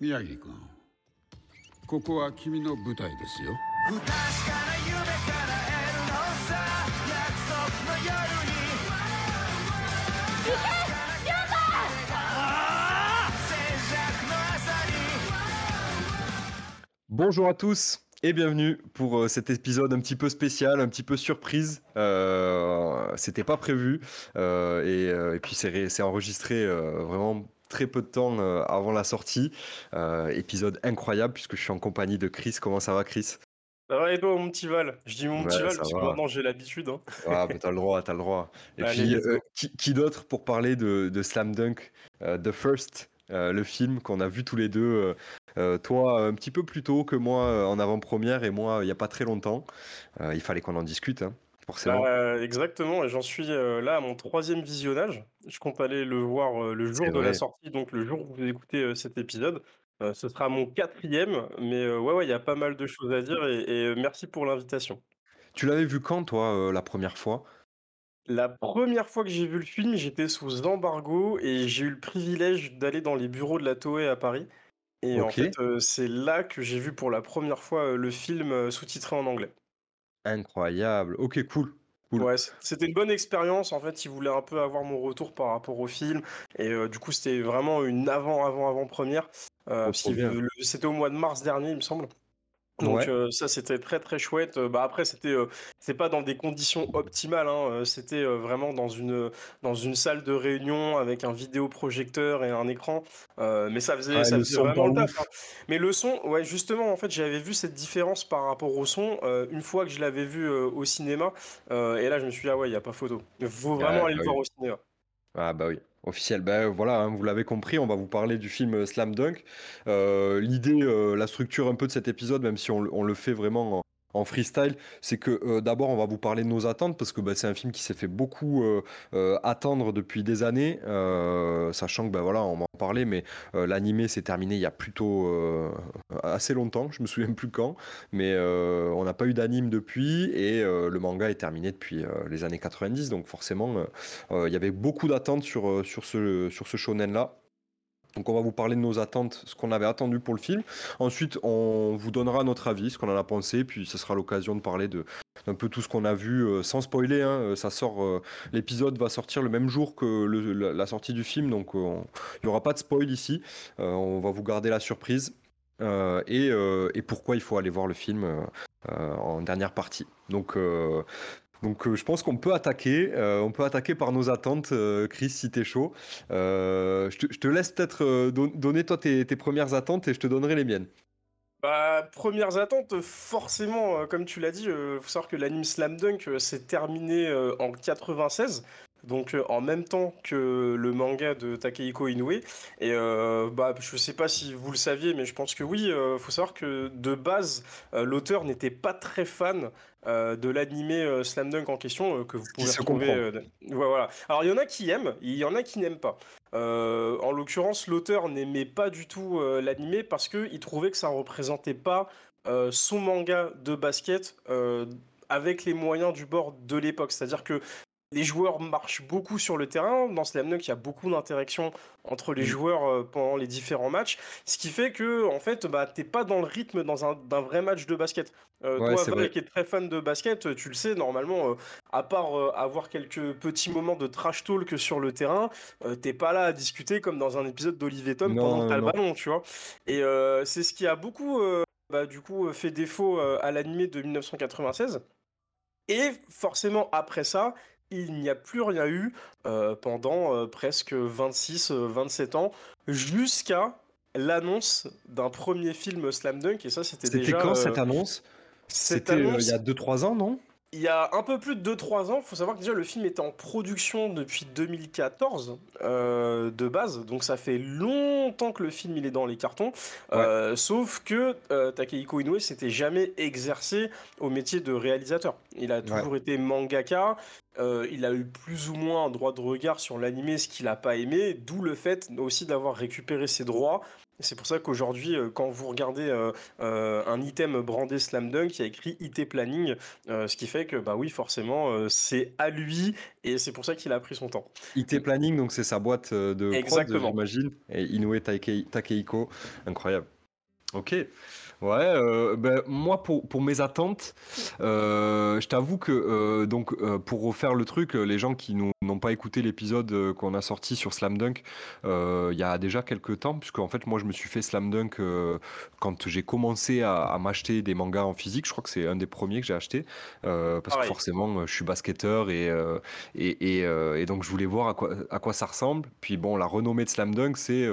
宮城君ここは君の舞台ですよ不確かな夢叶えるのさ約束の夜に静寂の朝に Bonjour à tous et bienvenue pour euh, cet épisode un petit peu spécial, un petit peu surprise. Euh, C'était pas prévu euh, et, euh, et puis c'est ré- c'est enregistré euh, vraiment très peu de temps euh, avant la sortie. Euh, épisode incroyable puisque je suis en compagnie de Chris. Comment ça va, Chris? Ça va et toi, mon petit Val? Je dis mon Ouais, petit Val parce que maintenant j'ai l'habitude. Hein. Ah, mais t'as le droit, t'as le droit. Et Allez, puis, euh, qui, qui d'autre pour parler de, de Slam Dunk, euh, The First, le film qu'on a vu tous les deux. toi, un petit peu plus tôt que moi en avant-première et moi, il n'y a pas très longtemps. Il fallait qu'on en discute, hein, forcément. Euh, exactement, et j'en suis euh, là à mon troisième visionnage. Je compte aller le voir euh, le jour de la vrai. sortie, donc le jour où vous écoutez euh, cet épisode. Euh, ce sera mon quatrième, mais euh, ouais, ouais, il y a pas mal de choses à dire et, et, euh, merci pour l'invitation. Tu l'avais vu quand, toi, euh, la première fois? La première fois que j'ai vu le film, j'étais sous embargo et j'ai eu le privilège d'aller dans les bureaux de la Toei à Paris. Et en Ok. fait, euh, c'est là que j'ai vu pour la première fois euh, le film euh, sous-titré en anglais. Incroyable. Ok, cool. Cool. Ouais, c'était une bonne expérience. En fait, ils voulaient un peu avoir mon retour par rapport au film. Et euh, du coup, c'était vraiment une avant, avant, avant première. Euh, c'était au mois de mars dernier, il me semble. Donc Ouais. euh, ça, c'était très, très chouette. Euh, Bah, après, c'était euh, c'est pas dans des conditions optimales. hein. C'était euh, vraiment dans une, dans une salle de réunion avec un vidéoprojecteur et un écran. Mais ça faisait, Ouais, ça faisait vraiment le taf. hein. Mais le son, ouais, justement, en fait, j'avais vu cette différence par rapport au son une fois que je l'avais vu au cinéma. Et là, je me suis dit, ah ouais, il n'y a pas photo. Il faut vraiment Ouais, aller bah le voir oui. au cinéma. Ah bah oui, officiel. Ben voilà, hein, vous l'avez compris, on va vous parler du film Slam Dunk. Euh, L'idée, euh, la structure un peu de cet épisode, même si on le fait vraiment en, freestyle, c'est que euh, d'abord on va vous parler de nos attentes parce que bah, c'est un film qui s'est fait beaucoup euh, euh, attendre depuis des années, sachant que bah, voilà, on va en parler, mais l'animé s'est terminé il y a plutôt assez longtemps, je me souviens plus quand, mais on n'a pas eu d'anime depuis et le manga est terminé depuis les années 90, donc forcément. Il y avait beaucoup d'attentes sur, ce, sur ce shonen-là. Donc on va vous parler de nos attentes, ce qu'on avait attendu pour le film. Ensuite, on vous donnera notre avis, ce qu'on en a pensé, puis ce sera l'occasion de parler de d'un peu tout ce qu'on a vu, euh, sans spoiler. hein, euh, ça sort, euh, l'épisode va sortir le même jour que la, sortie du film, donc on- il n'y aura pas de spoil ici. On va vous garder la surprise. Et, et pourquoi il faut aller voir le film en dernière partie. Donc, donc euh, je pense qu'on peut attaquer. euh, on peut attaquer par nos attentes, euh, Chris, si t'es chaud. Je, te, laisse peut-être don- donner toi tes, tes premières attentes et je te donnerai les miennes. Bah, premières attentes, forcément, comme tu l'as dit, il faut savoir que l'anime Slam Dunk s'est terminé en 96, donc euh, en même temps que le manga de Takehiko Inoue. Et euh, bah, je sais pas si vous le saviez, mais je pense que oui, il faut savoir que de base, euh, l'auteur n'était pas très fan euh, de l'animé euh, Slam Dunk en question, euh, que vous pouvez se retrouver. euh, ouais, voilà. Alors, il y en a qui aiment, il y en a qui n'aiment pas. Euh, en l'occurrence, l'auteur n'aimait pas du tout euh, l'animé parce qu'il trouvait que ça représentait pas euh, son manga de basket euh, avec les moyens du bord de l'époque. C'est-à-dire que les joueurs marchent beaucoup sur le terrain. Dans Slam Dunk, il y a beaucoup d'interactions entre les joueurs euh, pendant les différents matchs. Ce qui fait que, en fait, bah, t'es pas dans le rythme dans un- d'un vrai match de basket. Euh, Ouais, toi, Val, vrai. qui est très fan de basket, tu le sais, normalement, euh, à part euh, avoir quelques petits moments de trash talk sur le terrain, t'es pas là à discuter comme dans un épisode d'Olivier Tom Non, pendant que t'as le ballon, tu vois. Et c'est ce qui a beaucoup, bah, du coup, fait défaut à l'animé de 1996. Et forcément, après ça, il n'y a plus rien eu euh, pendant euh, presque 26-27 ans, jusqu'à l'annonce d'un premier film Slam Dunk. Et ça, c'était C'était déjà. quand euh, cette annonce? C'était euh, il annonce, y a 2-3 ans, non? Il y a un peu plus de 2-3 ans, il faut savoir que déjà le film était en production depuis 2014 euh, de base, donc ça fait longtemps que le film il est dans les cartons. Euh, sauf que euh, Takehiko Inoue s'était jamais exercé au métier de réalisateur. Il a toujours été mangaka. Euh, il a eu plus ou moins un droit de regard sur l'animé, ce qu'il a pas aimé, d'où le fait aussi d'avoir récupéré ses droits. C'est pour ça qu'aujourd'hui, euh, quand vous regardez euh, un item brandé Slam Dunk, il y a écrit IT Planning, ce qui fait que, bah oui, forcément, c'est à lui, et c'est pour ça qu'il a pris son temps. IT Planning, donc c'est sa boîte de Exactement. j'imagine. Et Inoue Takei- Takehiko, incroyable. Ok. Ouais, euh, ben, moi pour, pour mes attentes, euh, je t'avoue que euh, donc pour refaire le truc, les gens qui n'ont pas écouté l'épisode qu'on a sorti sur Slam Dunk, il y a déjà quelques temps, puisque en fait moi je me suis fait Slam Dunk quand j'ai commencé à, à m'acheter des mangas en physique. Je crois que c'est un des premiers que j'ai acheté parce que forcément je suis basketteur et et, et, et donc je voulais voir à quoi, à quoi ça ressemble. Puis bon, la renommée de Slam Dunk, c'est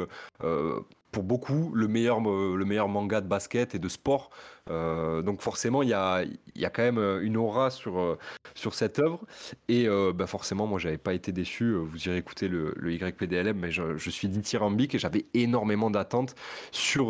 pour beaucoup le meilleur, euh, le meilleur manga de basket et de sport. Euh, donc forcément, il y a, y a quand même euh, une aura sur, sur cette œuvre. Et bah forcément, moi, j'avais pas été déçu. Vous irez écouter le, le YPDLM, mais je, je suis dithyrambique et j'avais énormément d'attentes sur,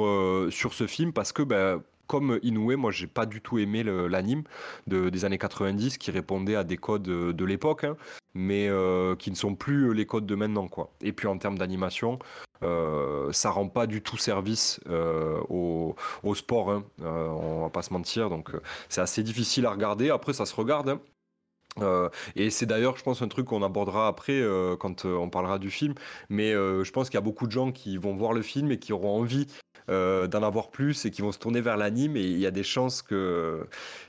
sur ce film parce que bah, comme Inoue, moi j'ai pas du tout aimé l'anime de, des années 90 qui répondait à des codes de, l'époque, hein, mais euh, qui ne sont plus les codes de maintenant. Quoi. Et puis en termes d'animation, euh, ça rend pas du tout service euh, au, sport, hein, euh, on va pas se mentir, donc euh, c'est assez difficile à regarder. Après, ça se regarde. hein. Euh, et c'est d'ailleurs, je pense, un truc qu'on abordera après euh, quand euh, on parlera du film. Mais je pense qu'il y a beaucoup de gens qui vont voir le film et qui auront envie d'en avoir plus et qui vont se tourner vers l'anime. Et il y a des chances que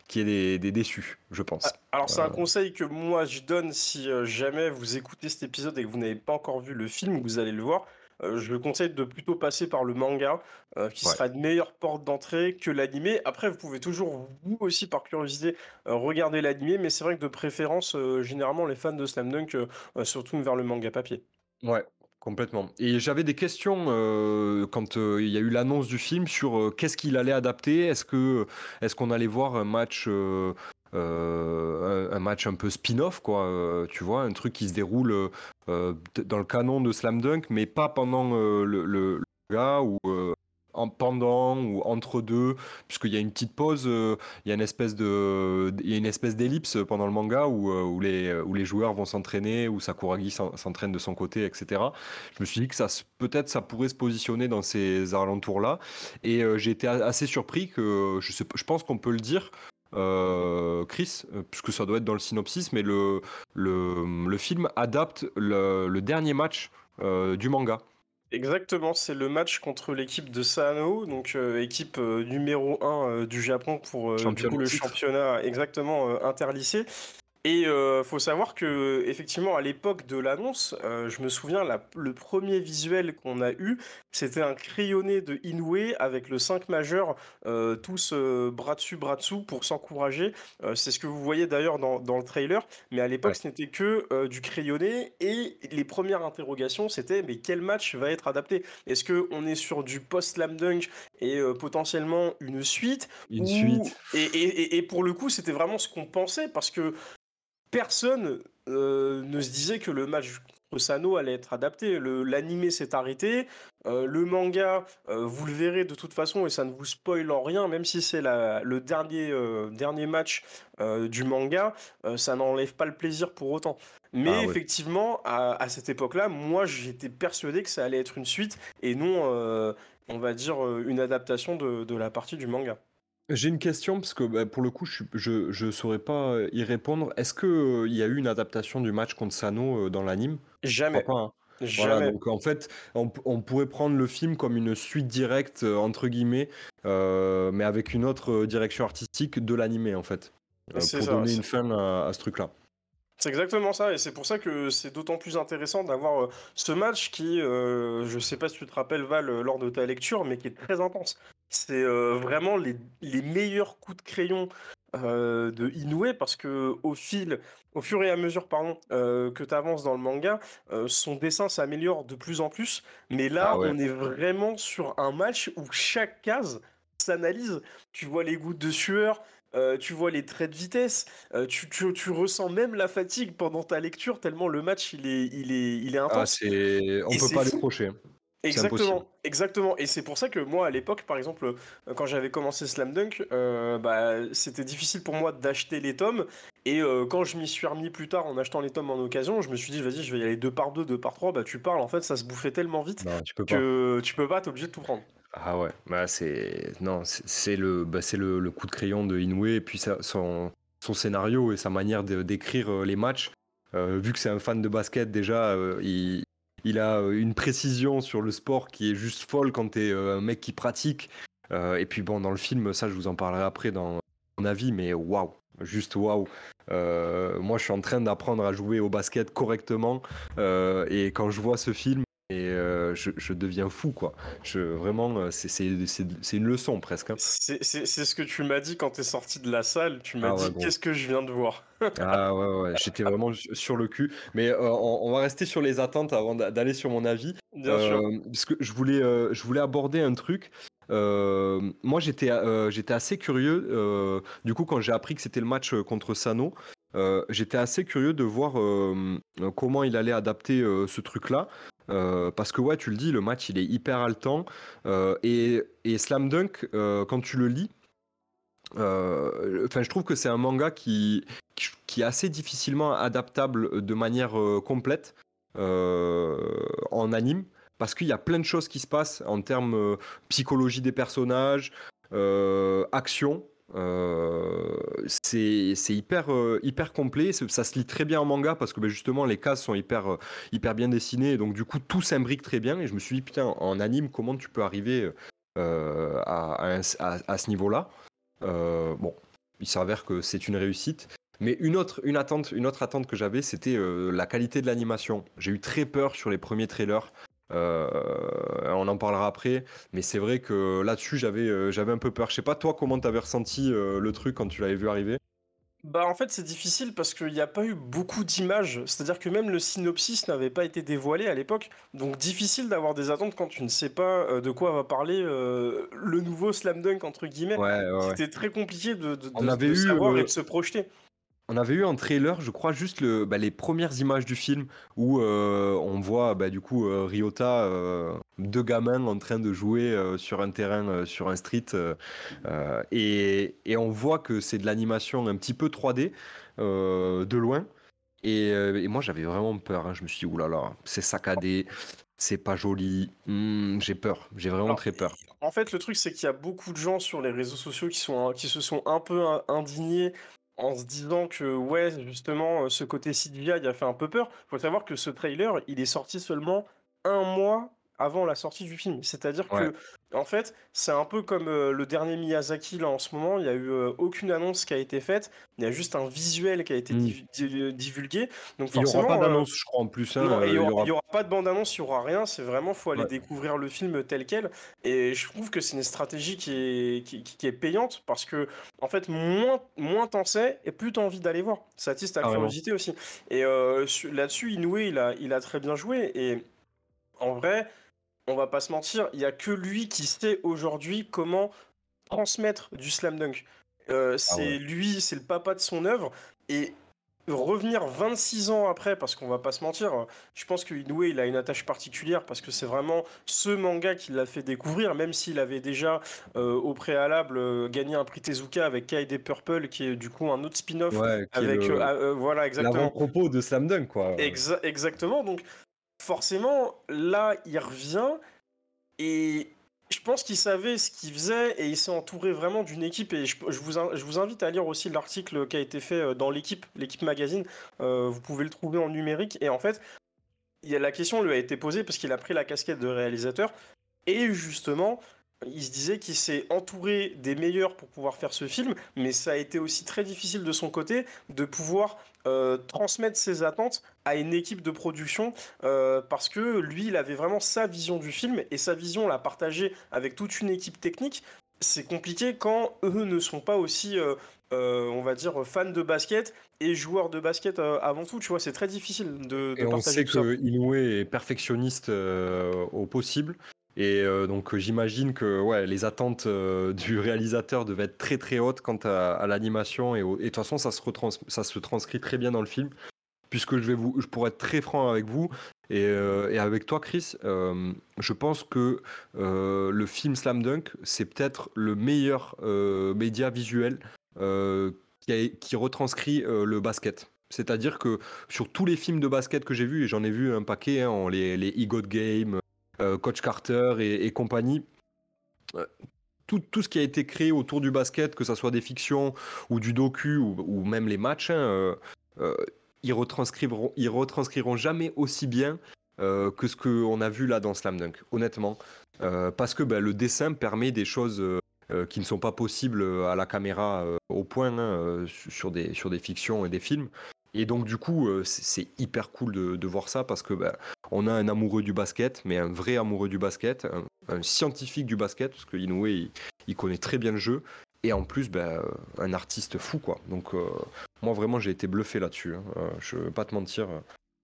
qu'il y ait des, des déçus, je pense. Ah, Alors c'est un conseil que moi je donne si jamais vous écoutez cet épisode et que vous n'avez pas encore vu le film, vous allez le voir. Euh, je le conseille de plutôt passer par le manga, euh, qui Ouais. sera une meilleure porte d'entrée que l'animé. Après, vous pouvez toujours, vous aussi, par curiosité, euh, regarder l'animé, mais c'est vrai que de préférence, généralement, les fans de Slam Dunk se tournent vers le manga papier. Ouais, complètement. Et j'avais des questions euh, quand euh, il y a eu l'annonce du film sur euh, qu'est-ce qu'il allait adapter? Est-ce que est-ce qu'on allait voir un match euh, un, match un peu spin-off quoi, euh, tu vois, un truc qui se déroule euh, dans le canon de Slam Dunk, mais pas pendant le, le, le manga ou en pendant ou entre deux, puisqu'il y a une petite pause, il y a une espèce y a une espèce d'ellipse pendant le manga où, où les où les joueurs vont s'entraîner, où Sakuragi s'en- s'entraîne de son côté, etc. Je me suis dit que ça, peut-être ça pourrait se positionner dans ces alentours-là, et j'ai été assez surpris que je pense qu'on peut le dire. Euh, Chris, euh, puisque ça doit être dans le synopsis, mais le, le, le film adapte le, le dernier match euh, du manga. Exactement, c'est le match contre l'équipe de Sano, donc euh, équipe euh, numéro 1 du Japon pour du Champion coup, le championnat exactement interlycée. Et euh, faut savoir que effectivement à l'époque de l'annonce, euh, je me souviens la- le premier visuel qu'on a eu, c'était un crayonné de Inoue avec le 5 majeur, euh, tous euh, bras dessus bras dessous pour s'encourager. C'est ce que vous voyez d'ailleurs dans, dans le trailer, mais à l'époque Ouais. ce n'était que du crayonné et les premières interrogations c'était mais quel match va être adapté? Est-ce que on est sur du post slam dunk et potentiellement une suite? Une ou- suite. Et, et- et- et pour le coup, c'était vraiment ce qu'on pensait parce que personne euh, ne se disait que le match contre Sano allait être adapté. L'animé s'est arrêté. euh, le manga, euh, vous le verrez de toute façon et ça ne vous spoil en rien, même si c'est le dernier, dernier match du manga, ça n'enlève pas le plaisir pour autant. Mais Ah effectivement, à, à cette époque-là, moi j'étais persuadé que ça allait être une suite et non, on va dire, une adaptation de, de la partie du manga. J'ai une question parce que bah, pour le coup, je, je saurais pas euh, y répondre. Est-ce que euh, il y a eu une adaptation du match contre Sano euh, dans l'anime? Je Jamais. crois pas. hein. Voilà, Jamais. donc en fait, on, pourrait prendre le film comme une suite directe, euh, entre guillemets, euh, mais avec une autre euh, direction artistique de l'animé, en fait, euh, pour ça, donner une fin à, à ce truc-là. C'est exactement ça, et c'est pour ça que c'est d'autant plus intéressant d'avoir euh, ce match qui, euh, je sais pas si tu te rappelles Val euh, lors de ta lecture, mais qui est très intense. C'est euh, vraiment les, les meilleurs coups de crayon euh, de Inoue parce que au fil, au fur et à mesure, pardon, euh, que tu avances dans le manga, euh, son dessin s'améliore de plus en plus. Mais là, Ah ouais. on est vraiment sur un match où chaque case s'analyse. Tu vois les gouttes de sueur. tu vois les traits de vitesse, tu, tu- tu ressens même la fatigue pendant ta lecture tellement le match il est, il est, il est Ah, intense. on Et peut pas décrocher. Exactement, exactement. Et c'est pour ça que moi, à l'époque, par exemple, euh, quand j'avais commencé Slam Dunk, euh, bah, c'était difficile pour moi d'acheter les tomes. Et euh, quand je m'y suis remis plus tard en achetant les tomes en occasion, je me suis dit, vas-y, je vais y aller deux par deux, deux par trois. Bah, tu parles, en fait, ça se bouffait tellement vite Non, tu peux pas. que tu peux pas, t'es obligé de tout prendre. Ah ouais, bah c'est non, c'est le, bah c'est le, le coup de crayon de Inoue et puis ça- son, son scénario et sa manière d'écrire les matchs. Euh, vu que c'est un fan de basket déjà, il, il a euh, une précision sur le sport qui est juste folle quand t'es euh, un mec qui pratique. Euh, et puis bon, dans le film, ça je vous en parlerai après dans mon avis, mais waouh, juste waouh. Moi je suis en train d'apprendre à jouer au basket correctement et quand je vois ce film, et euh, je, je deviens fou quoi. Je, vraiment, euh, c'est- une leçon presque. hein. C'est ce que tu m'as dit quand t'es sorti de la salle. Tu m'as Ah ouais, dit, qu'est-ce que je viens de voir? Ah ouais, ouais, j'étais vraiment su- sur le cul. Mais euh, on, on va rester sur les attentes avant d'a- d'aller sur mon avis. Bien sûr. Parce que je voulais, je voulais aborder un truc. Euh, moi, j'étais euh, j'étais assez curieux. euh, du coup, quand j'ai appris que c'était le match contre Sano, euh, j'étais assez curieux de voir euh, comment il allait adapter euh, ce truc-là. Parce que, ouais, tu le dis, le match, il est hyper haletant. Et, Slam Dunk, quand tu le lis, enfin, je trouve que c'est un manga qui, qui, est assez difficilement adaptable de manière complète en anime parce qu'il y a plein de choses qui se passent en termes psychologie des personnages, action. Euh, c'est hyper, euh, complet, ça se lit très bien en manga parce que ben, justement les cases sont hyper, euh, bien dessinées donc du coup tout s'imbrique très bien et je me suis dit putain en anime comment tu peux arriver à, ce niveau-là? Bon, il s'avère que c'est une réussite. Mais une autre, attente, que j'avais, c'était la qualité de l'animation. J'ai eu très peur sur les premiers trailers. Euh, on en parlera après, mais c'est vrai que là-dessus j'avais euh, j'avais un peu peur. Je sais pas toi comment t'avais ressenti euh, le truc quand tu l'avais vu arriver? Bah en fait c'est difficile parce qu'il n'y a pas eu beaucoup d'images, c'est-à-dire que même le synopsis n'avait pas été dévoilé à l'époque, donc difficile d'avoir des attentes quand tu ne sais pas de quoi va parler le nouveau slam dunk entre guillemets. Ouais, ouais, ouais. C'était très compliqué de, de- On de- avait de eu, savoir et de se projeter. On avait eu en trailer, je crois, juste le, bah, les premières images du film où euh, on voit bah, du coup euh, Ryota, euh, deux gamins en train de jouer euh, sur un terrain, sur un street, et, et on voit que c'est de l'animation un petit peu 3D euh, de loin. Et, et moi j'avais vraiment peur. hein. Je me suis dit oulala, c'est saccadé, c'est pas joli. Hmm, j'ai peur, j'ai vraiment Alors, très peur. En fait, le truc, c'est qu'il y a beaucoup de gens sur les réseaux sociaux qui, sont, qui se sont un peu in- indignés en se disant que, ouais, justement, euh, ce côté CGI a fait un peu peur. faut savoir que ce trailer, il est sorti seulement un mois avant la sortie du film. C'est-à-dire Ouais. que, en fait, c'est un peu comme euh, le dernier Miyazaki, là, en ce moment. Il n'y a eu euh, aucune annonce qui a été faite. Il y a juste un visuel qui a été Mm. div- di- divulgué. Donc, Il y aura pas euh, d'annonce, je crois, en plus. hein, non, euh, il il y y aura, pas de bande-annonce, il y aura rien. C'est vraiment, faut aller Ouais. découvrir le film tel quel. Et je trouve que c'est une stratégie qui est, qui, qui- qui est payante parce que, en fait, moins, moins t'en sais et plus t'as envie d'aller voir. Ça attise ta Carrément. curiosité aussi. Et euh, su- là-dessus, Inoue, il a, il a très bien joué. Et en vrai, on va pas se mentir, il y a que lui qui sait aujourd'hui comment transmettre du slam dunk. Euh, c'est Ah ouais. lui, c'est le papa de son œuvre. Et revenir 26 ans après, parce qu'on va pas se mentir, je pense que Inoue, il a une attache particulière parce que c'est vraiment ce manga qui l'a fait découvrir, même s'il avait déjà euh, au préalable euh, gagné un prix Tezuka avec Kaede Purple, qui est du coup un autre spin-off Ouais, avec. le- euh, voilà, exactement. l'avant-propos de Slam Dunk, quoi. Exa- exactement. Donc, forcément, là, il revient et je pense qu'il savait ce qu'il faisait et il s'est entouré vraiment d'une équipe. Et je, vous, invite à lire aussi l'article qui a été fait euh, dans l'équipe, l'équipe magazine. Euh, vous pouvez le trouver en numérique. Et en fait, la question lui a été posée parce qu'il a pris la casquette de réalisateur. Et justement, il se disait qu'il s'est entouré des meilleurs pour pouvoir faire ce film, mais ça a été aussi très difficile de son côté de pouvoir euh, transmettre ses attentes à une équipe de production euh, parce que lui, il avait vraiment sa vision du film et sa vision l'a partagée avec toute une équipe technique. C'est compliqué quand eux ne sont pas aussi, euh, on va dire, fans de basket et joueurs de basket avant tout. Tu vois, c'est très difficile de, de Et on sait tout ça. que Inoue est perfectionniste au possible. Et euh, donc euh, j'imagine que les attentes euh, du réalisateur devaient être très très hautes quant à, l'animation. Et, de toute façon, ça se, transcrit très bien dans le film. Puisque je vais vous, je pourrais être très franc avec vous, Et, avec toi, Chris, je pense que le film Slam Dunk, c'est peut-être le meilleur média visuel qui, retranscrit le basket. C'est-à-dire que sur tous les films de basket que j'ai vus, et j'en ai vu un paquet, hein, les, les E-God Game, Coach Carter et, compagnie, euh, tout, tout ce qui a été créé autour du basket, que ce soit des fictions ou du docu ou, même les matchs, hein, euh, euh, ils retranscriront, ils retranscriront jamais aussi bien euh, que ce qu'on a vu là dans Slam Dunk, honnêtement. Euh, parce que ben, le dessin permet des choses euh, euh, qui ne sont pas possibles à la caméra euh, au point hein, euh, su- sur, des, sur des fictions et des films. Et donc du coup, euh, c'est hyper cool de, voir ça parce que ben, on a un amoureux du basket, mais un vrai amoureux du basket, un, scientifique du basket, parce que Inoue, il, connaît très bien le jeu. Et en plus, euh, un artiste fou, quoi. Donc, euh, moi, vraiment, j'ai été bluffé là-dessus. hein. Euh, je vais pas te mentir.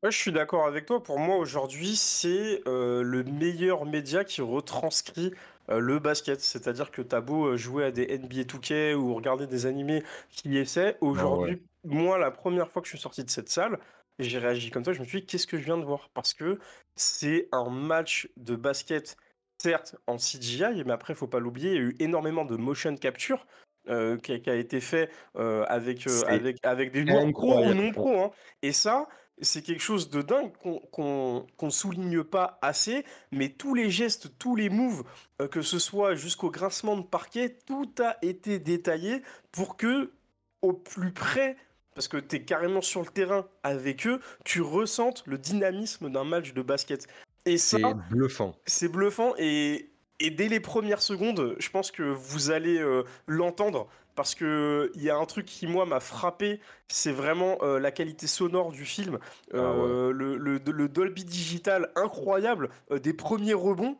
Ouais, je suis d'accord avec toi. Pour moi, aujourd'hui, c'est euh, le meilleur média qui retranscrit euh, le basket. C'est-à-dire que t'as beau euh, jouer à des NBA 2K ou regarder des animés qui y essaient. Aujourd'hui, moi, la première fois que je suis sorti de cette salle, j'ai réagi comme toi. Je me suis dit, qu'est-ce que je viens de voir? Parce que c'est un match de basket, certes en CGI, mais après, faut pas l'oublier, il y a eu énormément de motion capture. euh, qui, a, qui a été fait euh, avec, euh, avec, avec des joueurs pro ou non pro. hein. Et ça, c'est quelque chose de dingue qu'on qu'on souligne pas assez, mais tous les gestes, tous les moves, euh, que ce soit jusqu'au grincement de parquet, tout a été détaillé pour que, au plus près, parce que tu es carrément sur le terrain avec eux, tu ressentes le dynamisme d'un match de basket. Et ça, C'est bluffant. c'est bluffant et, et dès les premières secondes, je pense que vous allez euh, l'entendre parce que il y a un truc qui moi m'a frappé, c'est vraiment euh, la qualité sonore du film, Ah Euh, le, le- le Dolby Digital incroyable, euh, des premiers rebonds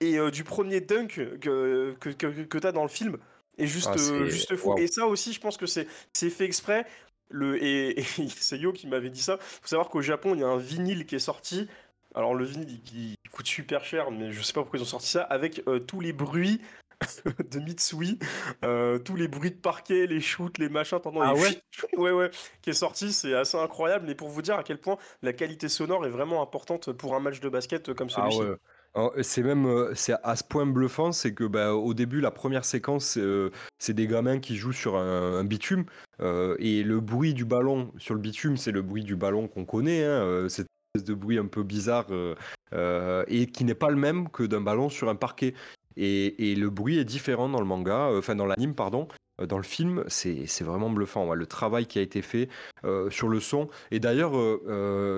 et euh, du premier dunk que, que, que, que tu as dans le film est juste, Ah, euh, juste fou. Et ça aussi, je pense que c'est c'est fait exprès. Le, et, et c'est Yo qui m'avait dit ça. faut savoir qu'au Japon, il y a un vinyle qui est sorti. Alors le vinyle, il, il coûte super cher, mais je sais pas pourquoi ils ont sorti ça, avec euh, tous les bruits de Mitsui, euh, tous les bruits de parquet, les shoots, les machins, t'entends Ah ouais ouais ouais, qui est sorti, c'est assez incroyable. Mais pour vous dire à quel point la qualité sonore est vraiment importante pour un match de basket comme Ah celui-ci. ouais. Alors, C'est même euh, c'est à ce point bluffant, c'est que bah, au début, la première séquence, c'est, euh, c'est des gamins qui jouent sur un, un bitume euh, et le bruit du ballon sur le bitume, c'est le bruit du ballon qu'on connaît, hein, euh, cette espèce de bruit un peu bizarre euh, euh, et qui n'est pas le même que d'un ballon sur un parquet. Et, le bruit est différent dans le manga, euh, enfin dans l'anime, pardon. Euh, Dans le film, c'est vraiment bluffant. le travail qui a été fait euh, sur le son. Et d'ailleurs,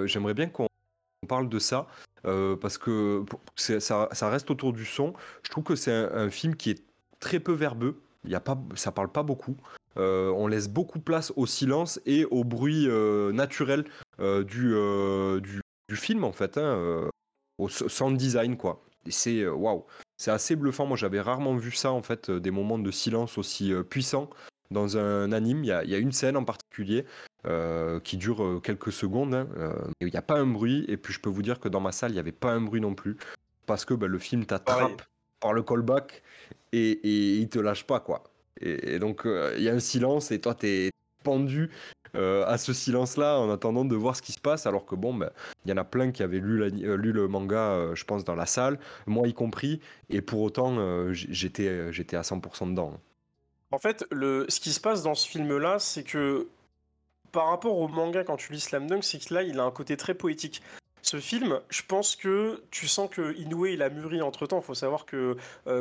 j'aimerais bien qu'on parle de ça. Parce que ça, reste autour du son. Je trouve que c'est un, film qui est très peu verbeux. Il y a pas, ça parle pas beaucoup. On laisse beaucoup place au silence et au bruit naturel du, du, film en fait, hein, au sound design quoi. Et c'est euh, waouh, c'est assez bluffant. Moi j'avais rarement vu ça en fait, euh, des moments de silence aussi euh, puissants dans un anime. Il y a, il y a une scène en particulier euh, qui dure quelques secondes. hein, euh, il n'y a pas un bruit. Et puis je peux vous dire que dans ma salle, il n'y avait pas un bruit non plus. Parce que bah, le film t'attrape par le callback et, et il te lâche pas. quoi. Et, et donc euh, il y a un silence et toi t'es pendu euh, à ce silence-là en attendant de voir ce qui se passe. Alors que bon, bah, il y en a plein qui avaient lu, euh, le manga, euh, je pense, dans la salle, moi y compris. Et pour autant, j'étais à 100% dedans. En fait, ce qui se passe dans ce film-là, c'est que par rapport au manga, quand tu lis Slam Dunk, c'est que là, il a un côté très poétique. Ce film, je pense que tu sens que Inoue, il a mûri entre temps. Il faut savoir que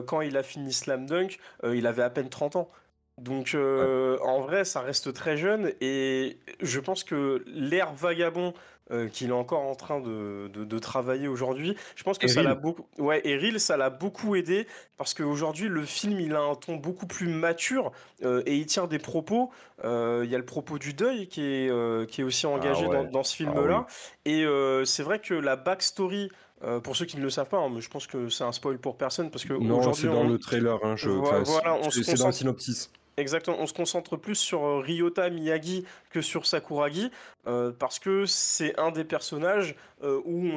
quand il a fini Slam Dunk, il avait à peine 30 ans. Donc, euh, en vrai, ça reste très jeune. Et je pense que l'air vagabond euh, qu'il est encore en train de, de- de travailler aujourd'hui, je pense que ça l'a beaucoup. Ouais, Eril, ça l'a beaucoup aidé parce qu'aujourd'hui, le film, il a un ton beaucoup plus mature euh, et il tient des propos. Il y a le propos du deuil qui est, qui est aussi engagé ouais. dans, dans ce Ah film-là. Et euh, c'est vrai que la backstory, euh, pour ceux qui ne le savent pas, hein, mais je pense que c'est un spoil pour personne parce que Non, c'est dans on- le trailer. Hein, je, enfin, voilà, on c'est se dans le synopsis. Exactement, on se concentre plus sur euh, Ryota Miyagi que sur Sakuragi euh, parce que c'est un des personnages euh, où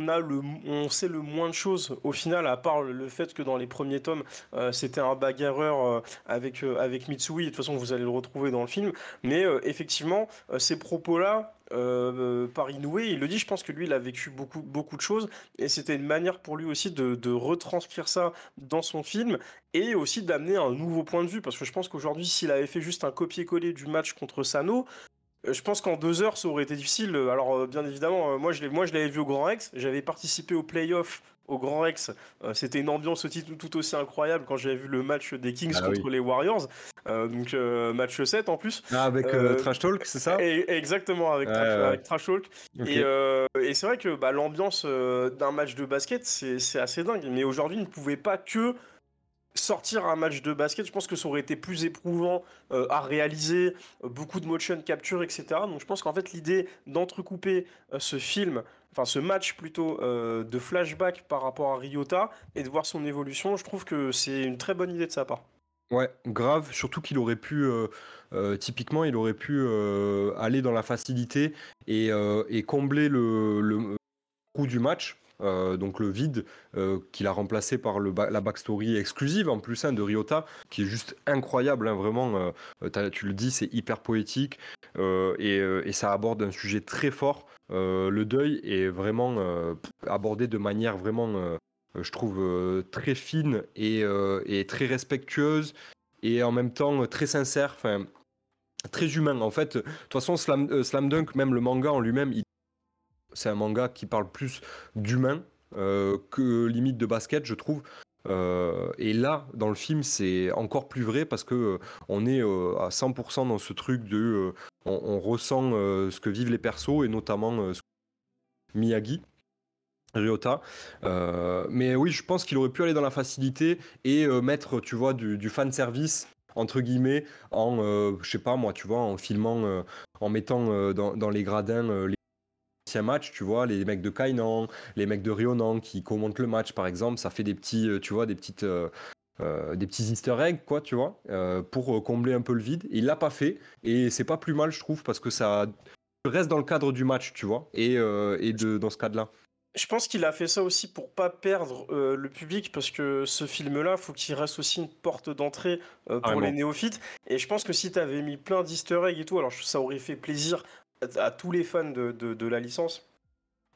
on sait le moins de choses au final, à part le fait que dans les premiers tomes c'était un bagarreur avec Mitsui. De toute façon, vous allez le retrouver dans le film. Mais effectivement, ces propos-là, euh, par Inoue. Il le dit, je pense que lui, il a vécu beaucoup, beaucoup de choses et c'était une manière pour lui aussi de, de retranscrire ça dans son film et aussi d'amener un nouveau point de vue parce que je pense qu'aujourd'hui, s'il avait fait juste un copier-coller du match contre Sano, euh, je pense qu'en deux heures, ça aurait été difficile. Alors, euh, bien évidemment, moi, je l'avais vu au Grand Rex. J'avais participé au playoff au Grand Rex. Euh, C'était une ambiance aussi tout, tout aussi incroyable quand j'avais vu le match des Kings Ah contre oui. les Warriors. Euh, donc, euh, match 7 en plus. Ah, avec Trash Talk, c'est ça? Et- exactement, avec, Trash, ouais. avec Trash Talk. Et, et c'est vrai que bah, l'ambiance d'un match de basket, c'est c'est assez dingue. Mais aujourd'hui, il ne pouvait pas que sortir un match de basket. Je pense que ça aurait été plus éprouvant euh, à réaliser, euh, beaucoup de motion capture, etc. Donc je pense qu'en fait, l'idée d'entrecouper euh, ce film, enfin ce match plutôt euh, de flashback par rapport à Ryota et de voir son évolution, je trouve que c'est une très bonne idée de sa part. Ouais, grave, surtout qu'il aurait pu, euh, euh, typiquement, il aurait pu aller dans la facilité et, combler le, trou du match, donc le vide, euh, qu'il a remplacé par la backstory exclusive en plus hein, de Ryota, qui est juste incroyable, hein, vraiment, euh, euh, tu le dis, c'est hyper poétique euh, et, euh, ça aborde un sujet très fort. Euh, le deuil est vraiment euh, abordé de manière vraiment euh, euh, je trouve euh, très fine et, euh, très respectueuse et en même temps euh, très sincère, très humain. En fait, de toute façon, Slam, euh, Slam Dunk, même le manga en lui-même, il- c'est un manga qui parle plus d'humain euh, que limite de basket, je trouve. Euh, et là, dans le film, c'est encore plus vrai parce que euh, on est à 100% dans ce truc de, on, ressent ce que vivent les persos et notamment Miyagi. Ryota. Mais oui, je pense qu'il aurait pu aller dans la facilité et mettre, tu vois, du, du fan service entre guillemets en, je sais pas moi, tu vois, en filmant, en mettant dans, dans les gradins les anciens matchs, tu vois, les mecs de Kainan, les mecs de Ryonan qui commentent le match, par exemple, ça fait des petits, euh, tu vois, des petites. euh, euh, des petits easter eggs quoi tu vois euh, pour combler un peu le vide il l'a pas fait et c'est pas plus mal je trouve parce que ça reste dans le cadre du match tu vois et, euh, et de dans ce cadre là Je pense qu'il a fait ça aussi pour pas perdre euh, le public parce que ce film-là, faut qu'il reste aussi une porte d'entrée euh, pour les néophytes. Et je pense que si tu avais mis plein d'easter eggs et tout, alors ça aurait fait plaisir à, tous les fans de, de- de la licence.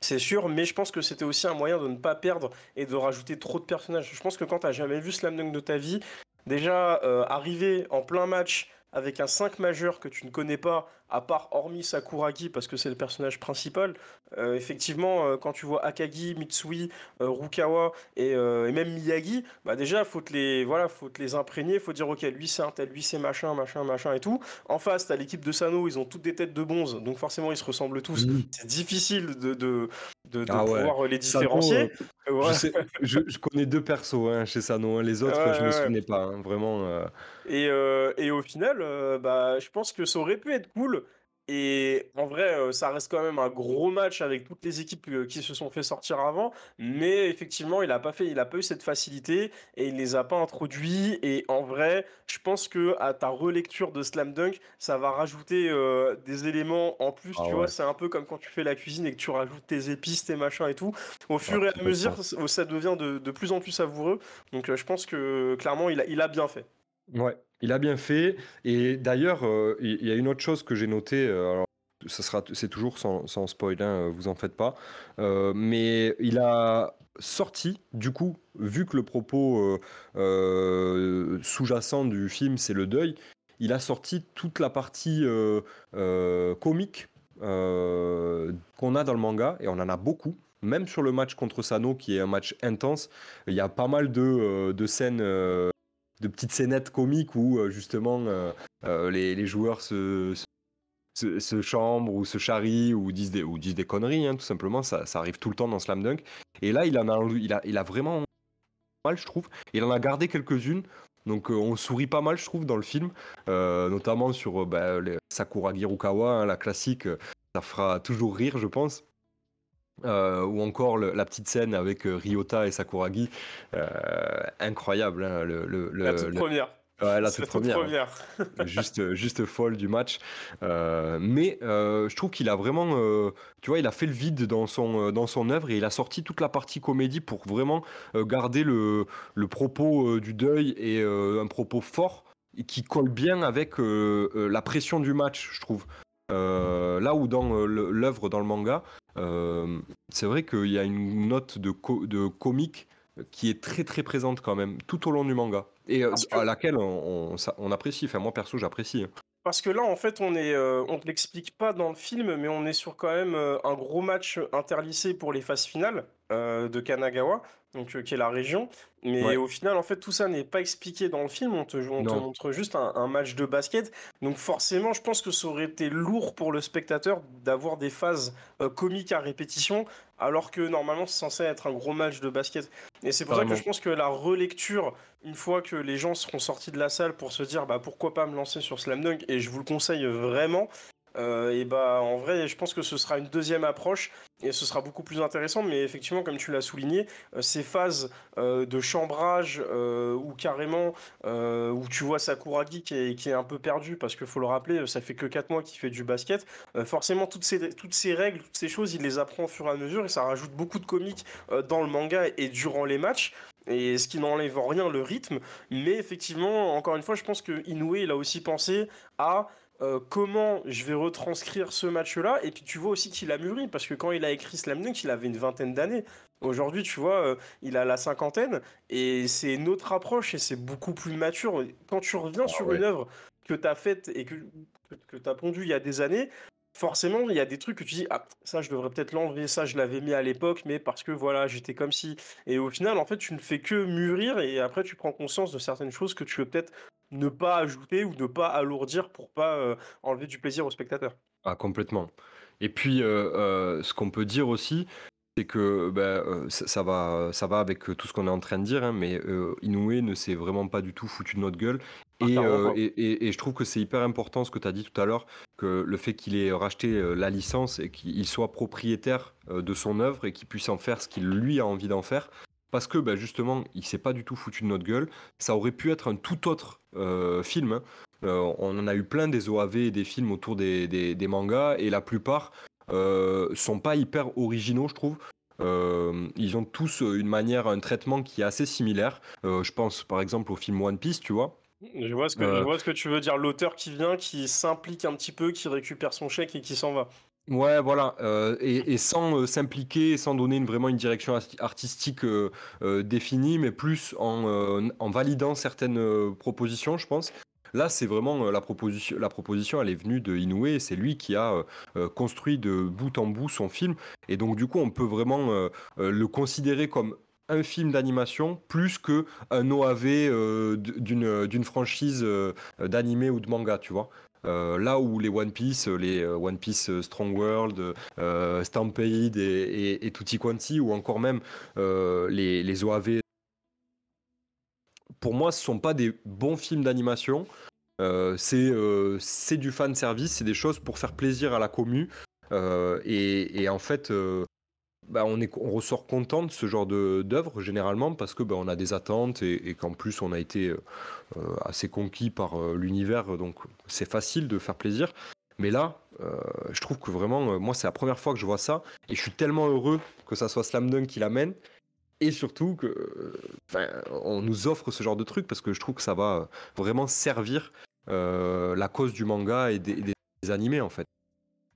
C'est sûr, mais je pense que c'était aussi un moyen de ne pas perdre et de rajouter trop de personnages. Je pense que quand t'as jamais vu Slam Dunk de ta vie, déjà euh, arriver en plein match avec un 5 majeur que tu ne connais pas, à part hormis Sakuragi parce que c'est le personnage principal, euh, effectivement, euh, quand tu vois Akagi, Mitsui, euh, Rukawa et, euh, et même Miyagi, bah déjà, faut te les, voilà, faut te les imprégner, faut dire, ok, lui c'est un tel, lui c'est machin, machin, machin et tout. En face, t'as l'équipe de Sano, ils ont toutes des têtes de bonzes, donc forcément, ils se ressemblent tous. C'est difficile de, de, de, de Ah ouais. pouvoir les Sano, différencier. euh, Ouais. Je, sais- je- je connais deux persos hein, chez Sano, hein. les autres Ouais, je me ouais. souvenais pas, hein, vraiment. euh. Et, euh, et au final, euh, bah, je pense que ça aurait pu être cool. Et en vrai, euh, ça reste quand même un gros match avec toutes les équipes euh, qui se sont fait sortir avant. Mais effectivement, il a pas fait, il a pas eu cette facilité et il les a pas introduits. Et en vrai, je pense que à ta relecture de Slam Dunk, ça va rajouter euh, des éléments en plus. Ah tu ouais. vois, c'est un peu comme quand tu fais la cuisine et que tu rajoutes tes épices, tes machins et tout. Au fur Ouais, et à mesure, ça ça devient de, de plus en plus savoureux. Donc, euh, je pense que clairement, il a, il a bien fait. Ouais, il a bien fait. Et d'ailleurs, euh, il y a une autre chose que j'ai notée. euh, alors, c'est toujours sans, sans spoil, hein, vous en faites pas. Euh, mais il a sorti, du coup, vu que le propos euh, euh, sous-jacent du film, c'est le deuil, il a sorti toute la partie euh, euh, comique euh, qu'on a dans le manga, et on en a beaucoup. Même sur le match contre Sano, qui est un match intense, il y a pas mal de, euh, scènes euh, de petites scénettes comiques où euh, justement euh, euh, les, joueurs se, se, ou se charrient ou disent des, ou disent des conneries, hein, tout simplement. Ça, arrive tout le temps dans Slam Dunk. Et là, il, en a, il, a, il a vraiment mal, je trouve. Il en a gardé quelques-unes. Donc on sourit pas mal, je trouve, dans le film, notamment sur euh, bah, Sakura Girukawa, hein, la classique. ça fera toujours rire, je pense. Euh, ou encore le- la petite scène avec euh, Ryota et Sakuragi, euh, incroyable. hein, le, le- La toute première. ouais, la toute première, hein première. juste, juste folle du match. Euh, mais euh, je trouve qu'il a vraiment, euh, tu vois, il a fait le vide dans son, dans son œuvre et il a sorti toute la partie comédie pour vraiment garder le, le propos du deuil et un propos fort et qui colle bien avec la pression du match, je trouve. Euh, là où dans euh, l'œuvre, dans le manga, euh, c'est vrai qu'il y a une note de, co- de comique qui est très très présente quand même tout au long du manga et euh, que- à laquelle on, on- ça- on apprécie. Enfin, moi perso, j'apprécie. hein. Parce que là, en fait, on est, on te l'explique pas dans le film, mais on est sur quand même un gros match interlycée pour les phases finales euh, de Kanagawa, donc euh, qui est la région. Mais Ouais. au final, en fait, tout ça n'est pas expliqué dans le film. On te, on te Non. montre juste un, un match de basket. Donc forcément, je pense que ça aurait été lourd pour le spectateur d'avoir des phases euh, comiques à répétition, alors que normalement, c'est censé être un gros match de basket. Et c'est pour ça que je pense que la relecture, une fois que les gens seront sortis de la salle pour se dire bah pourquoi pas me lancer sur Slam Dunk, et je vous le conseille vraiment, euh, et bah en vrai, je pense que ce sera une deuxième approche et ce sera beaucoup plus intéressant. Mais effectivement, comme tu l'as souligné, euh, ces phases euh, de chambrage où carrément où tu vois Sakuragi qui est, qui est un peu perdu parce qu'il faut le rappeler, ça fait que 4 mois qu'il fait du basket. Forcément, toutes ces, toutes ces règles, toutes ces choses, il les apprend au fur et à mesure et ça rajoute beaucoup de comiques euh, dans le manga et durant les matchs. Et ce qui n'enlève en rien le rythme, mais effectivement, encore une fois, je pense que Inoue, il a aussi pensé à euh, comment je vais retranscrire ce match-là. Et puis tu vois aussi qu'il a mûri, parce que quand il a écrit Slam Dunk, il avait une vingtaine d'années. Aujourd'hui, tu vois, euh, il a la cinquantaine, et c'est une autre approche, et c'est beaucoup plus mature. Quand tu reviens Ah sur ouais. une œuvre que tu as faite et que, que, tu as pondue il y a des années, forcément, il y a des trucs que tu dis, ah, ça, je devrais peut-être l'enlever, ça, je l'avais mis à l'époque, mais parce que voilà, j'étais comme si. Et au final, en fait, tu ne fais que mûrir, et après, tu prends conscience de certaines choses que tu veux peut-être ne pas ajouter ou ne pas alourdir pour pas euh, enlever du plaisir au spectateur. Ah, complètement. Et puis, euh, euh, ce qu'on peut dire aussi, c'est que ben, euh, ça, ça va, ça va avec tout ce qu'on est en train de dire, hein, mais Inoue ne s'est vraiment pas du tout foutu de notre gueule. Ah, Et, euh, et, et- et je trouve que c'est hyper important ce que tu as dit tout à l'heure, que le fait qu'il ait racheté la licence et qu'il soit propriétaire de son œuvre et qu'il puisse en faire ce qu'il lui a envie d'en faire. Parce que ben, justement, il s'est pas du tout foutu de notre gueule. Ça aurait pu être un tout autre euh, film. hein. Euh, on en a eu plein des OAV et des films autour des, des- des mangas, et la plupart euh, sont pas hyper originaux, je trouve. Euh, ils ont tous une manière, un traitement qui est assez similaire. Je pense par exemple au film One Piece, tu vois. Je vois, ce que, je vois ce que tu veux dire. L'auteur qui vient, qui s'implique un petit peu, qui récupère son chèque et qui s'en va. Ouais, voilà, euh, et, sans euh, s'impliquer, sans donner vraiment une direction artistique euh, définie, mais plus en, validant certaines propositions, je pense. Là, c'est vraiment la proposition. La proposition, elle est venue de Inoue, c'est lui qui a construit de bout en bout son film. Et donc, du coup, on peut vraiment le considérer comme un film d'animation plus que un OAV d'une franchise d'animé ou de manga, tu vois. Euh, là où les One Piece, les euh, One Piece euh, Strong World, euh, Stampede et, et, et Tutti Quanti, ou encore même euh, les, les OAV, pour moi, ce sont pas des bons films d'animation. Euh, c'est euh, du fan service, c'est des choses pour faire plaisir à la commu. Euh, et, et en fait, euh, bah, on, ressort content de ce genre d'œuvre généralement parce que bah, on a des attentes et, qu'en plus on a été euh, euh, assez conquis par euh, l'univers, donc c'est facile de faire plaisir. Mais là, je trouve que vraiment, moi c'est la première fois que je vois ça et je suis tellement heureux que ça soit Slam Dunk qui l'amène et surtout que, on nous offre ce genre de truc parce que je trouve que ça va vraiment servir la cause du manga et des- des animés en fait.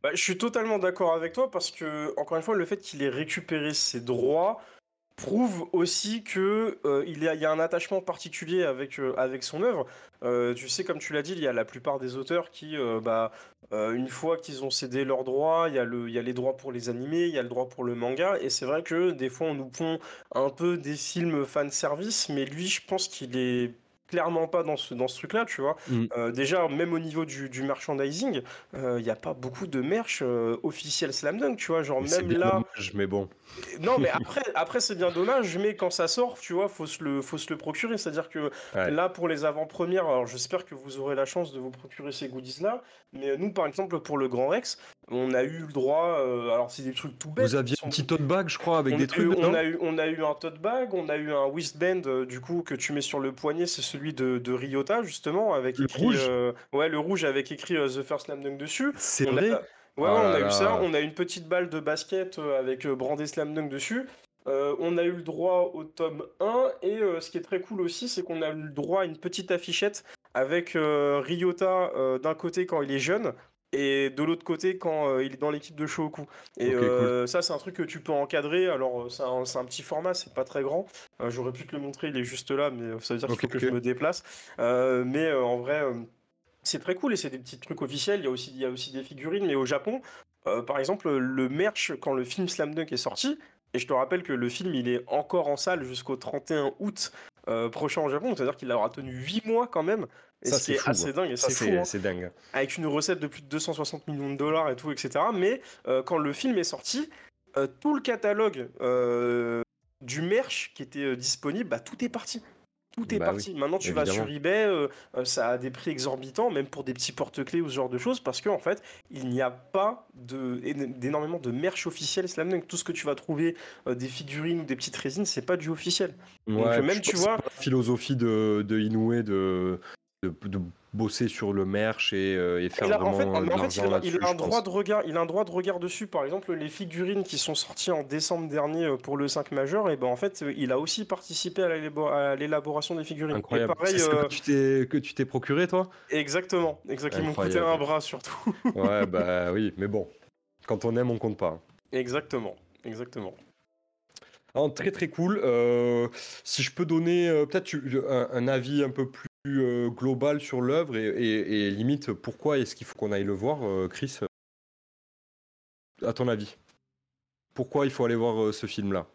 Bah, je suis totalement d'accord avec toi parce que, encore une fois, le fait qu'il ait récupéré ses droits prouve aussi que euh, il y a, un attachement particulier avec, euh, avec son œuvre. Euh, tu sais, comme tu l'as dit, il y a la plupart des auteurs qui, euh, bah, une fois qu'ils ont cédé leurs droits, il y, a il y a les droits pour les animés, il y a le droit pour le manga, et c'est vrai que des fois on nous pond un peu des films fan service, mais lui, je pense qu'il est clairement pas dans ce, dans ce truc-là, tu vois. Mm. Euh, déjà, même au niveau du, du merchandising, il n'y a pas beaucoup de merch euh, officiel Slam Dunk, tu vois. Genre, C'est même bien là. dommage, mais bon. Non, mais après, après c'est bien dommage, mais quand ça sort, tu vois, faut se le, faut se le procurer. C'est-à-dire que Ouais. là, pour les avant-premières, alors j'espère que vous aurez la chance de vous procurer ces goodies-là, mais nous, par exemple, pour le Grand Rex, on a eu le droit. euh, alors, c'est des trucs tout bêtes. Vous aviez un petit tote bag, je crois, avec on des trucs eu- on a, eu, on a eu un tote bag, on a eu un wristband euh, du coup que tu mets sur le poignet, c'est celui de, de Ryota justement avec Le écrit rouge euh, ouais le rouge avec écrit euh, The First Slam Dunk dessus. C'est vrai a, ouais, Oh on a là. eu ça. On a une petite balle de basket euh, avec euh, brandé Slam Dunk dessus. Euh, on a eu le droit au tome 1 et euh, ce qui est très cool aussi, c'est qu'on a eu le droit à une petite affichette avec euh, Ryota euh, d'un côté quand il est jeune et de l'autre côté quand euh, il est dans l'équipe de Shohoku. Et cool. euh, ça, c'est un truc que tu peux encadrer. Alors, euh, c'est un, petit format, c'est pas très grand. Euh, J'aurais pu te le montrer, il est juste là, mais ça veut dire qu'il faut que je me déplace. Mais en vrai, c'est très cool et c'est des petits trucs officiels. Il y a aussi, il y a aussi des figurines. Mais au Japon, par exemple, le merch, quand le film Slam Dunk est sorti, et je te rappelle que le film, il est encore en salle jusqu'au 31 août euh, prochain au Japon, c'est-à-dire qu'il aura tenu 8 mois quand même. Et Ça, ce qui c'est est fou, assez ouais. dingue, et c'est fou. hein dingue. avec une recette de plus de 260 millions de dollars et tout, etc. Mais euh, quand le film est sorti, euh, tout le catalogue du merch qui était disponible, bah, tout est parti. Tout est Bah parti. Maintenant, tu vas sur eBay, euh, euh, ça a des prix exorbitants, même pour des petits porte-clés ou ce genre de choses, parce qu'en en fait, il n'y a pas de- d'énormément de merch officiel Slam Dunk. Tout ce que tu vas trouver, euh, des figurines ou des petites résines, c'est pas du officiel. Donc, même, tu vois- la philosophie de, de Inoue de, de, de bosser sur le merch et, euh, et faire en fait, euh, mais de en fait, il a, il là-dessus, a un droit pense. de regard, il a un droit de regard dessus. Par exemple, les figurines qui sont sorties en décembre dernier euh, pour le 5 majeur, et ben en fait, il a aussi participé à l'élabo- à l'élaboration des figurines. Et Incroyable. pareil, c'est ce euh, que tu t'es que tu t'es procuré toi? Exactement, exactement. Ils m'ont coûté un bras surtout. Ouais bah oui, mais bon, quand on aime on compte pas. exactement, exactement. Alors, très très cool. Euh, si je peux donner euh, peut-être un avis un peu plus euh, global sur l'œuvre et, limite pourquoi est-ce qu'il faut qu'on aille le voir, euh, Chris À ton avis? Pourquoi il faut aller voir euh, ce film-là?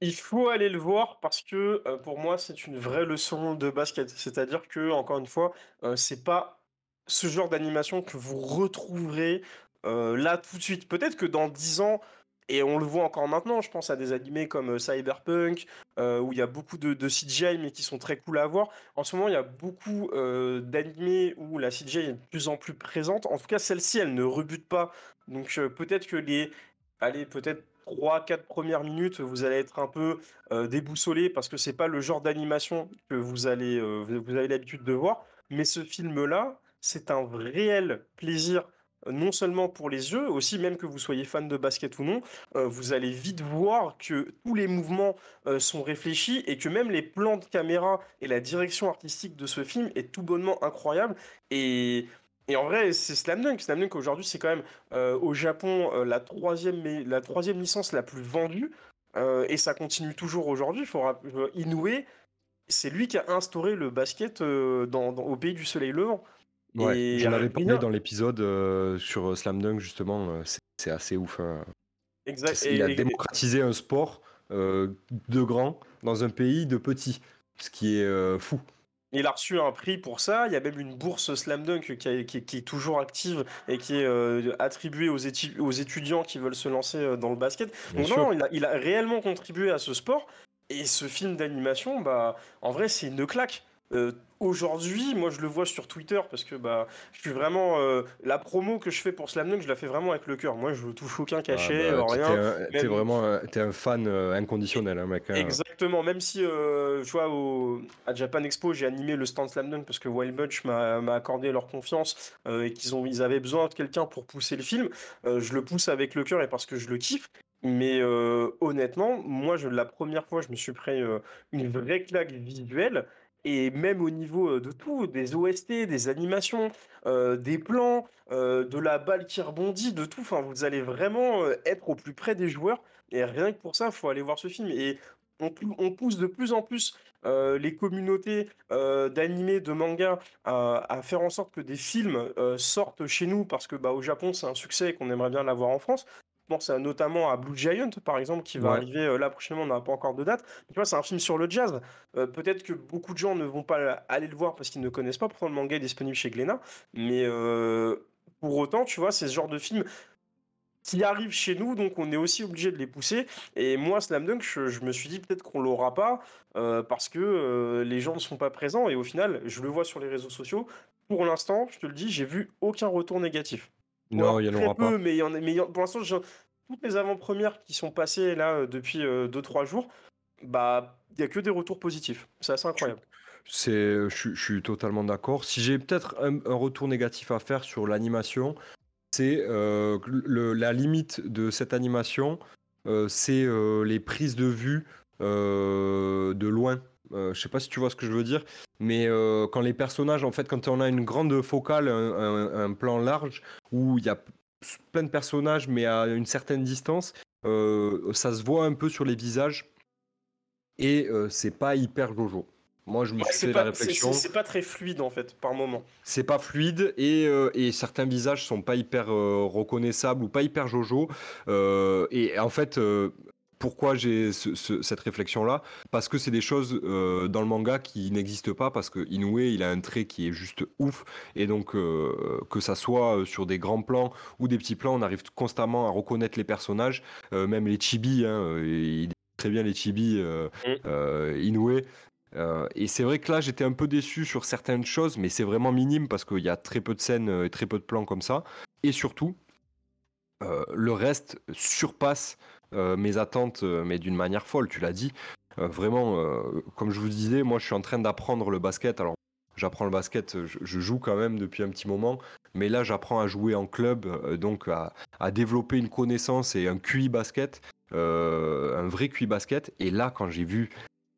Il faut aller le voir parce que euh, pour moi c'est une vraie leçon de basket. C'est-à-dire que encore une fois, euh, c'est pas ce genre d'animation que vous retrouverez euh, là tout de suite. Peut-être que dans 10 ans, et on le voit encore maintenant, je pense à des animés comme euh, Cyberpunk, euh, où il y a beaucoup de, CGI mais qui sont très cool à voir. En ce moment, il y a beaucoup euh, d'animés où la CGI est de plus en plus présente. En tout cas, celle-ci, elle ne rebute pas. Donc peut-être que les, allez, peut-être 3-4 premières minutes, vous allez être un peu déboussolé parce que c'est pas le genre d'animation que vous avez l'habitude de voir. Mais ce film-là, c'est un réel plaisir, non seulement pour les yeux, aussi même que vous soyez fan de basket ou non, euh, vous allez vite voir que tous les mouvements euh, sont réfléchis et que même les plans de caméra et la direction artistique de ce film est tout bonnement incroyable. Et, en vrai, c'est Slam Dunk. Slam Dunk aujourd'hui, c'est quand même euh, au Japon la, troisième, la troisième licence la plus vendue. Et ça continue toujours aujourd'hui. Il faut rapp- euh, Inoue, c'est lui qui a instauré le basket dans- au pays du soleil levant. Ouais, j'en avais rien- parlé dans l'épisode euh, sur euh, Slam Dunk justement, euh, c'est assez ouf. hein. Exact. Il a et- démocratisé un sport euh, de grand dans un pays de petit, ce qui est euh, fou. Il a reçu un prix pour ça. Il y a même une bourse Slam Dunk qui, a- qui- qui est toujours active et qui est euh, attribuée aux, étu- aux étudiants qui veulent se lancer euh, dans le basket. Donc non, il a, il a réellement contribué à ce sport. Et ce film d'animation, bah, en vrai, c'est une claque. Euh, Aujourd'hui, moi je le vois sur Twitter parce que bah, je suis vraiment. euh, la promo que je fais pour Slam Dunk, je la fais vraiment avec le cœur. Moi je touche aucun cachet, Ah bah, euh, rien. T'es même- vraiment un, un fan euh, inconditionnel, hein, mec. hein. Exactement, même si, je vois, au, à Japan Expo, j'ai animé le stand Slam Dunk parce que Wild Bunch m'a accordé leur confiance et qu'ils ils avaient besoin de quelqu'un pour pousser le film. Je le pousse avec le cœur et parce que je le kiffe. Mais euh, honnêtement, moi, je, la première fois, je me suis pris euh, une vraie claque visuelle. Et même au niveau euh, de tout, des OST, des animations, euh, des plans, euh, de la balle qui rebondit, de tout. Enfin, vous allez vraiment être au plus près des joueurs. Et rien que pour ça, faut aller voir ce film. Et on, pou- on pousse de plus en plus les communautés d'animés, de mangas à, faire en sorte que des films sortent chez nous parce que bah, au Japon c'est un succès et qu'on aimerait bien l'avoir en France. Je pense à- notamment à Blue Giant par exemple qui va Ouais. arriver euh, là prochainement, on n'a pas encore de date. Mais tu vois, c'est un film sur le jazz. Euh, Peut-être que beaucoup de gens ne vont pas aller le voir parce qu'ils ne connaissent pas. Pourtant le manga est disponible chez Glénat. Mais euh, pour autant, tu vois, c'est ce genre de film qui arrive chez nous, donc on est aussi obligé de les pousser. Et moi, Slam Dunk, je, je me suis dit peut-être qu'on l'aura pas euh, parce que euh, les gens ne sont pas présents. Et au final, je le vois sur les réseaux sociaux. Pour l'instant, je te le dis, j'ai vu aucun retour négatif. Non, il y en aura peu, pas. mais il y en a, mais il y en- pour l'instant, toutes les avant-premières qui sont passées là euh, depuis 2-3 jours, bah, il y a que des retours positifs. C'est assez incroyable. C'est, je, suis- je suis totalement d'accord. Si j'ai peut-être un, un retour négatif à faire sur l'animation, c'est euh, la limite de cette animation, euh, c'est euh, les prises de vue euh, de loin. Euh, je sais pas si tu vois ce que je veux dire. Mais euh, quand les personnages, en fait, quand on a une grande focale, un, un- un plan large, où il y a plein de personnages, mais à une certaine distance, euh, ça se voit un peu sur les visages. Et euh, c'est pas hyper Jojo. Moi, je me Ouais, fait la réflexion. c'est- pas très fluide en fait, par moment. C'est pas fluide et, euh, et certains visages sont pas hyper reconnaissables ou pas hyper Jojo. Et en fait, pourquoi j'ai ce- ce- cette réflexion-là Parce que c'est des choses euh, dans le manga qui n'existent pas, parce que Inoue, il a un trait qui est juste ouf. Et donc, euh, que ça soit euh, sur des grands plans ou des petits plans, on arrive constamment à reconnaître les personnages, euh, même les chibis. Hein, il est très bien les chibis, Mm. Inoue. Euh, et c'est vrai que là, j'étais un peu déçu sur certaines choses, mais c'est vraiment minime parce qu'il y a très peu de scènes et très peu de plans comme ça. Et surtout, euh, le reste surpasse mes attentes, euh, mais d'une manière folle, tu l'as dit. Euh, vraiment, euh, comme je vous disais, moi je suis en train d'apprendre le basket. Alors, j'apprends le basket, je, joue quand même depuis un petit moment, mais là j'apprends à jouer en club, euh, donc à, développer une connaissance et un QI basket, euh, un vrai QI basket. Et là, quand j'ai vu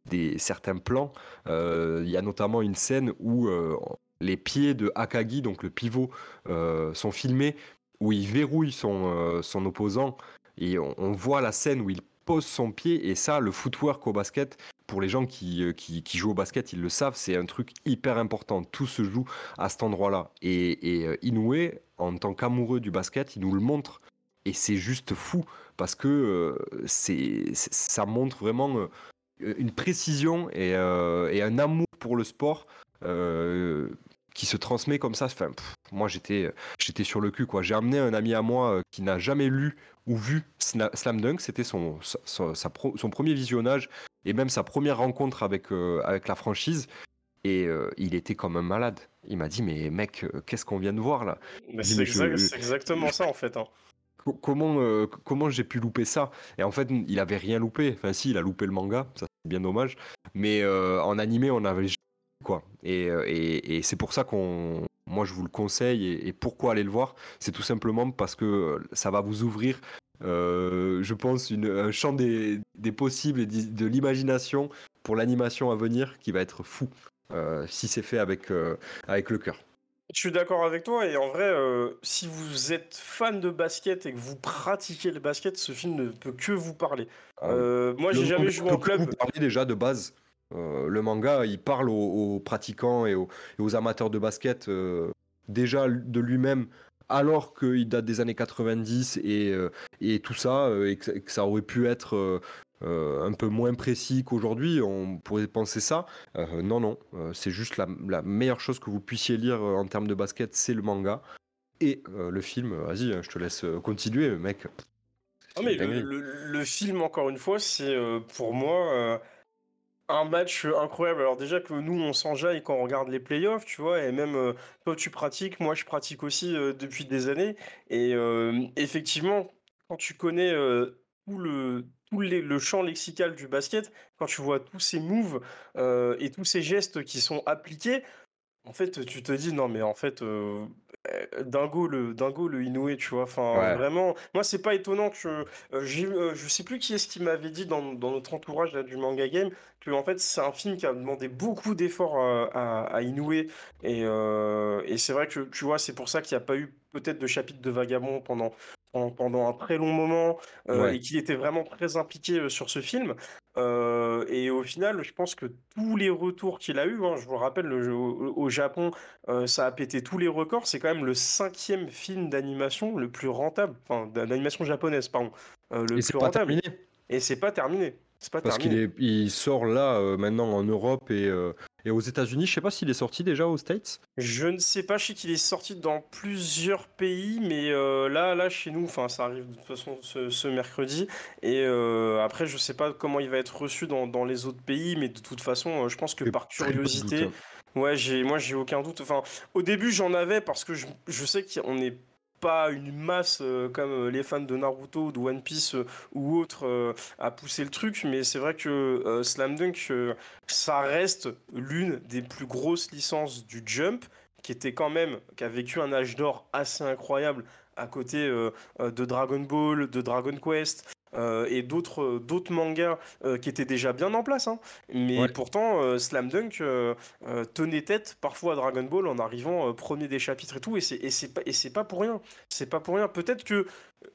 des, certains plans, euh, il y a notamment une scène où euh, les pieds de Akagi, donc le pivot, euh, sont filmés, où il verrouille son, euh, son opposant, et on, voit la scène où il pose son pied, et ça, le footwork au basket, pour les gens qui, euh, qui, qui jouent au basket, ils le savent, c'est un truc hyper important. Tout se joue à cet endroit-là. Et, et euh, Inoue, en tant qu'amoureux du basket, il nous le montre. Et c'est juste fou, parce que euh, c'est, ça montre vraiment une précision et, un amour pour le sport qui se transmet comme ça. Enfin, pff, moi, j'étais, j'étais sur le cul. quoi. J'ai amené un ami à moi euh, qui n'a jamais lu ou vu Slam Dunk. C'était son, sa- pro- son premier visionnage et même sa première rencontre avec, euh, avec la franchise. Et euh, il était comme un malade. Il m'a dit, mais mec, euh, qu'est-ce qu'on vient de voir là? C'est je- exactement ça en fait. hein. Co- comment, euh, comment j'ai pu louper ça? Et en fait, il avait rien loupé. Enfin, si, il a loupé le manga, ça c'est bien dommage. Mais euh, en animé, on avait quoi. Et, euh, et, et c'est pour ça qu'on, moi, je vous le conseille. Et, et pourquoi aller le voir C'est tout simplement parce que ça va vous ouvrir, euh, je pense, une, un champ des, des possibles et de l'imagination pour l'animation à venir qui va être fou euh, si c'est fait avec, euh, avec le cœur. Je suis d'accord avec toi et en vrai, si vous êtes fan de basket et que vous pratiquez le basket, ce film ne peut que vous parler. Ah, moi, j'ai jamais joué en club. Vous parler déjà de base. Euh, le manga, il parle aux, aux pratiquants et aux, et aux amateurs de basket euh, déjà de lui-même, alors qu'il date des années 90 et, euh, et tout ça, et que, que ça aurait pu être un peu moins précis qu'aujourd'hui. On pourrait penser ça. Non, non, c'est juste la, la meilleure chose que vous puissiez lire en termes de basket, c'est le manga. Et le film, vas-y, hein, je te laisse continuer, mec. Non, mais le, dinguerie. le- le film, encore une fois, c'est pour moi un match incroyable. Alors, déjà que nous, on s'enjaille quand on regarde les playoffs, tu vois, et même euh, toi, tu pratiques, moi, je pratique aussi euh, depuis des années. Et euh, effectivement, quand tu connais tout le. Tout le champ lexical du basket, quand tu vois tous ces moves et tous ces gestes qui sont appliqués, en fait, tu te dis non, mais en fait, dingo le dingo le Inoue, tu vois. Enfin, Ouais. vraiment, moi, c'est pas étonnant que euh, j'ai, euh, je sais plus qui est-ce qui m'avait dit dans, dans notre entourage là, du manga game que en fait c'est un film qui a demandé beaucoup d'efforts euh, à, à Inoue et, euh, et c'est vrai que tu vois c'est pour ça qu'il n'y a pas eu peut-être de chapitre de Vagabond pendant pendant, un très long moment euh, Ouais. et qu'il était vraiment très impliqué euh, sur ce film Euh, et au final je pense que tous les retours qu'il a eu hein, je vous le rappelle le au, au Japon euh, ça a pété tous les records c'est quand même le cinquième film d'animation le plus rentable enfin d'animation japonaise pardon le Et plus rentable terminé. et c'est pas terminé. C'est pas Parce qu'il est, il sort là euh, maintenant en Europe et, euh, et aux États-Unis. Je sais pas s'il est sorti déjà aux States. Je ne sais pas, je sais qu'il est sorti dans plusieurs pays, mais euh, là, là, chez nous, enfin, ça arrive de toute façon ce, ce mercredi. Et après, je sais pas comment il va être reçu dans, dans les autres pays, mais de toute façon, je pense que par curiosité, doute, hein. ouais, j'ai, moi, j'ai aucun doute. Enfin, au début, j'en avais parce que je, je sais qu'on n'est pas une masse euh, comme euh, les fans de Naruto, de One Piece euh, ou autres à pousser le truc, mais c'est vrai que Slam Dunk, ça reste l'une des plus grosses licences du Jump, qui était quand même, qui a vécu un âge d'or assez incroyable à côté de Dragon Ball, de Dragon Quest. Euh, et d'autres d'autres mangas euh, qui étaient déjà bien en place. hein. Mais Ouais. pourtant, euh, Slam Dunk euh, euh, tenait tête parfois à Dragon Ball en arrivant euh, premier des chapitres et tout. Et c'est et c'est pas et c'est pas pour rien. C'est pas pour rien. Peut-être que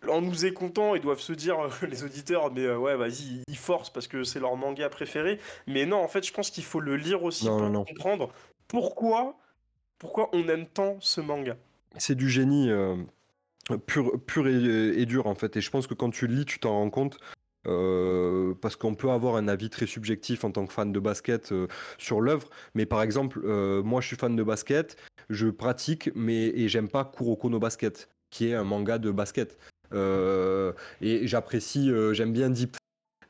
en nous écoutant, ils doivent se dire euh, les auditeurs, mais euh, ouais, vas-y, ils forcent parce que c'est leur manga préféré. Mais non, en fait, je pense qu'il faut le lire aussi Non, pour non. comprendre pourquoi pourquoi on aime tant ce manga. C'est du génie euh, pur, et, dur en fait. Et je pense que quand tu lis, tu t'en rends compte. euh, parce qu'on peut avoir un avis très subjectif en tant que fan de basket euh, sur l'œuvre, mais par exemple, euh, moi je suis fan de basket, je pratique, mais et j'aime pas Kuroko no Basket, qui est un manga de basket. Et j'apprécie, j'aime bien Deep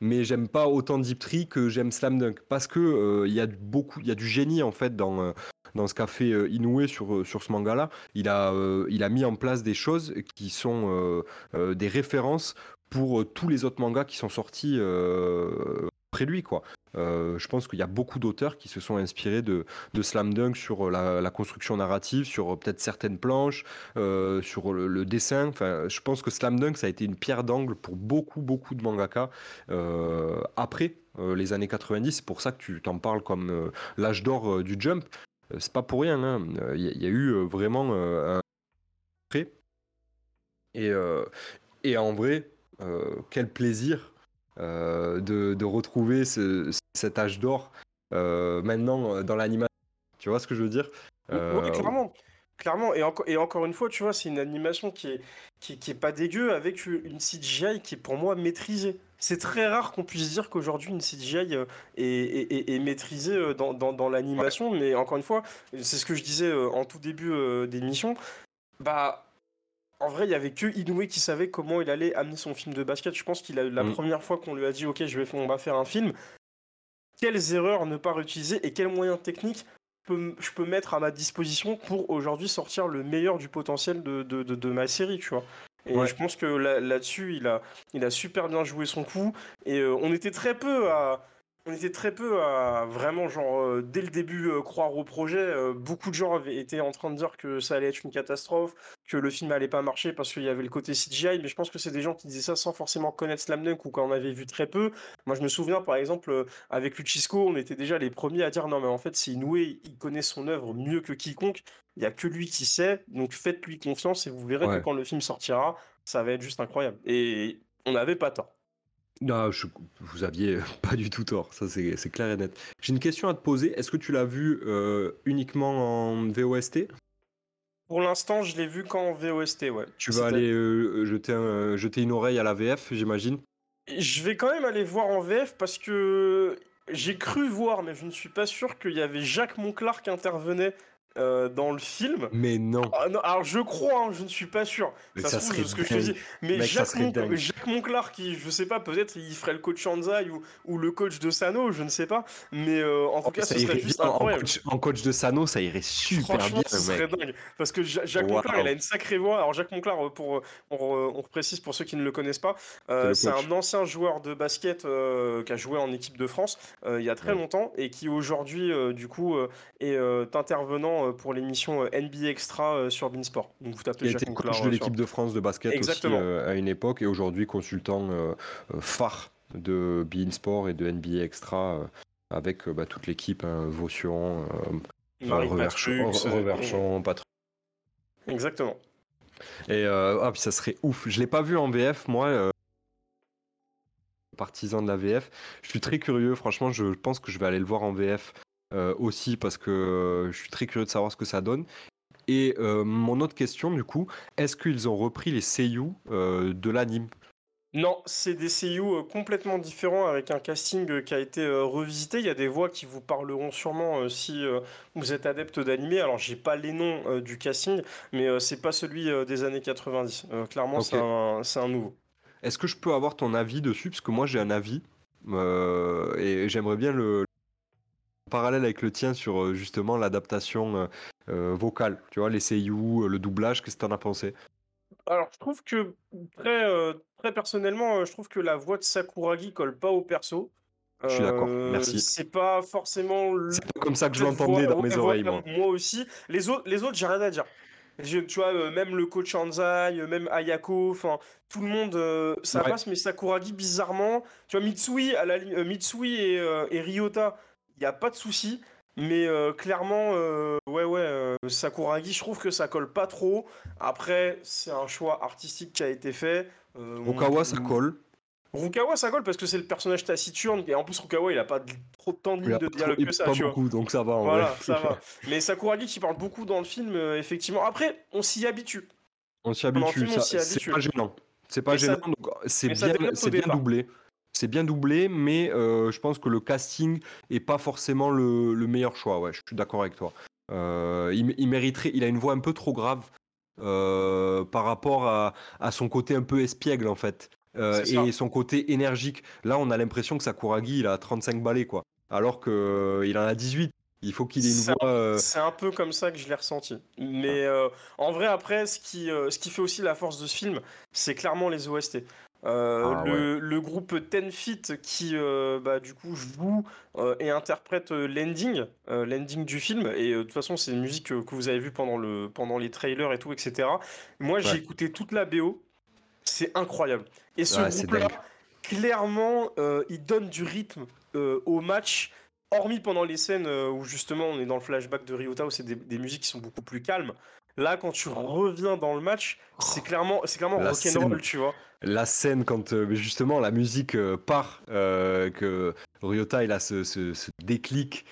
mais j'aime pas autant Deep Tree que j'aime Slam Dunk parce que il y a beaucoup, il y a du génie en fait dans dans ce qu'a fait euh, Inoue sur euh, sur ce manga-là. Il a euh, il a mis en place des choses qui sont des références pour tous les autres mangas qui sont sortis après lui quoi. Je pense qu'il y a beaucoup d'auteurs qui se sont inspirés de, de Slam Dunk sur la, construction narrative, sur peut-être certaines planches, sur le, dessin. Enfin, je pense que Slam Dunk, ça a été une pierre d'angle pour beaucoup, beaucoup de mangaka après les années 90. C'est pour ça que tu t'en parles comme l'âge d'or du Jump. Euh, c'est pas pour rien. hein. Euh, Il y, a- il y a eu euh, vraiment un. Et, et en vrai, quel plaisir de, de retrouver ce- cet âge d'or maintenant dans l'animation. Tu vois ce que je veux dire? Oui, clairement. Clairement, et, et encore une fois, tu vois, c'est une animation qui est, qui, est- qui est pas dégueu avec une CGI qui est pour moi maîtrisée. C'est très rare qu'on puisse dire qu'aujourd'hui une CGI euh, est, est- est- maîtrisée euh, dans, dans- dans l'animation, mais encore une fois, c'est ce que je disais euh, en tout début d'émission. Bah, en vrai, il y avait que Inoue qui savait comment il allait amener son film de basket. Je pense qu'il a la Mm. première fois qu'on lui a dit, ok, je vais, on va faire un film. Quelles erreurs ne pas réutiliser et quels moyens techniques peux- je peux mettre à ma disposition pour aujourd'hui sortir le meilleur du potentiel de, de, de- de ma série, tu vois. Et Ouais. je pense que là- là-dessus, il, a, il a super bien joué son coup. Et euh, on était très peu à. On était très peu à vraiment, genre, euh, dès le début, euh, croire au projet. Euh, beaucoup de gens avaient été en train de dire que ça allait être une catastrophe, que le film allait pas marcher parce qu'il y avait le côté CGI. Mais je pense que c'est des gens qui disaient ça sans forcément connaître Slam Dunk ou qu'on avait vu très peu. Moi, je me souviens, par exemple, avec Luchisco, on était déjà les premiers à dire non, mais en fait, c'est Inoue, il connaît son œuvre mieux que quiconque. Il n'y a que lui qui sait, donc faites-lui confiance et vous verrez Ouais. que quand le film sortira, ça va être juste incroyable. Et on n'avait pas tort. Non, je- vous aviez pas du tout tort, ça c'est clair et net. J'ai une question à te poser. Est-ce que tu l'as vu euh, uniquement en VOST Pour l'instant, je l'ai vu qu'en VOST, ouais. Tu vas aller euh, jeter, un- jeter une oreille à la VF, j'imagine? Je vais quand même aller voir en VF parce que j'ai cru voir, mais je ne suis pas sûr qu'il y avait Jacques Monclar qui intervenait euh, dans le film. Mais non. Ah non, alors je crois, hein, je ne suis pas sûr. Mais ça, ça serait ce que je te dis. Mais Mec, ça Jacques, Mon-. Jacques Monclar, qui, je sais pas, peut-être il ferait le coach Shanzai ou, ou le coach de Sano, je ne sais pas. Mais euh, en tout cas, Ça serait juste bien. en, incroyable. coach, en coach de Sano, ça irait super Franchement, bien, ce serait dingue. Parce que Ja- Jacques Waouh. Monclar, il a une sacrée voix. Alors, Jacques Monclar, euh, pour, euh, on reprécise pour ceux qui ne le connaissent pas, euh, c'est un ancien joueur de basket qui a joué en équipe de France il y a très Ouais. longtemps et qui aujourd'hui, du coup, est intervenant euh, pour l'émission euh, NBA Extra euh, sur Beansport. Donc, vous tapez Il était coach de l'équipe de France de basket Exactement. aussi à une époque et aujourd'hui consultant phare de Bein Sport et de NBA Extra avec bah, toute l'équipe, hein, Vaution, Reverchon, Patru- Exactement. Et euh, ah, puis ça serait ouf. Je l'ai pas vu en VF, moi. euh, partisan de la VF. Je suis très curieux. Franchement, je pense que je vais aller le voir en VF aussi parce que euh, je suis très curieux de savoir ce que ça donne. Et euh, mon autre question, du coup, est-ce qu'ils ont repris les seiyuu euh, de l'anime? Non, c'est des euh, complètement différents avec un casting euh, qui a été euh, revisité. Il y a des voix qui vous parleront sûrement euh, si euh, vous êtes adepte d'animé. Alors, j'ai pas les noms euh, du casting, mais euh, c'est pas celui euh, des années 90. Euh, clairement, c'est un, nouveau. Est-ce que je peux avoir ton avis dessus? Parce que moi, j'ai un avis euh, et j'aimerais bien le parallèle avec le tien sur euh, justement l'adaptation euh, euh, vocale. Tu vois, les seiyuu, le doublage, qu'est-ce que t'en as pensé? Alors, je trouve que, très, euh, très personnellement, je trouve que la voix de Sakuragi colle pas au perso. Je suis d'accord, merci. C'est pas forcément le. C'est pas comme ça que je l'entendais dans mes oreilles, moi. Moi aussi. Les autres, les autres j'ai rien à dire. Je- tu vois, euh, même le coach Anzai, euh, même Ayako, enfin, tout le monde, euh, ça Ouais. passe, mais Sakuragi, bizarrement, tu vois, Mitsui, à la, Mitsui et, et Ryota, il n'y a pas de souci, mais euh, clairement, euh, ouais, ouais, euh, Sakuragi, je trouve que ça colle pas trop. Après, c'est un choix artistique qui a été fait. On- Rukawa, ça colle. Rukawa, ça colle parce que c'est le personnage taciturne, et en plus, Rukawa, il a pas de- trop de temps de ligne de trop- dialogue il que ça, pas tu vois. beaucoup, donc ça va. en Voilà, vrai. ça va. Mais Sakuragi qui parle beaucoup dans le film, effectivement. Après, on s'y habitue. On s'y habitue, c'est pas gênant. C'est pas Mais ça- gênant, donc c'est mais ça bien, doublé. C'est bien doublé, mais euh, je pense que le casting est pas forcément le, le meilleur choix. Ouais, je suis d'accord avec toi. Euh, il, il mériterait, il a une voix un peu trop grave euh, par rapport à, à son côté un peu espiègle en fait, et son côté énergique. Là, on a l'impression que Sakuragi, il a 35 balais quoi, alors que il en a 18. Il faut qu'il ait une voix. C'est un peu comme ça que je l'ai ressenti. Mais euh, en vrai, après, ce qui, ce qui fait aussi la force de ce film, c'est clairement les OST. Euh, Ah, le, le groupe Ten Feet qui, euh, bah, du coup, joue euh, et interprète l'ending, l'ending du film. Et de toute façon, c'est une musique que vous avez vue pendant, le, pendant les trailers et tout, etc. Moi, j'ai Ouais. écouté toute la BO. C'est incroyable. Et ce Ouais, groupe-là, clairement, il donne du rythme au match. Hormis pendant les scènes où justement on est dans le flashback de Ryota où c'est des, des musiques qui sont beaucoup plus calmes. Là, quand tu reviens dans le match, c'est clairement, c'est clairement La rock'n'roll, scène. tu vois. la scène quand euh, justement la musique euh, part, euh, que Ryota il a ce, ce- ce déclic,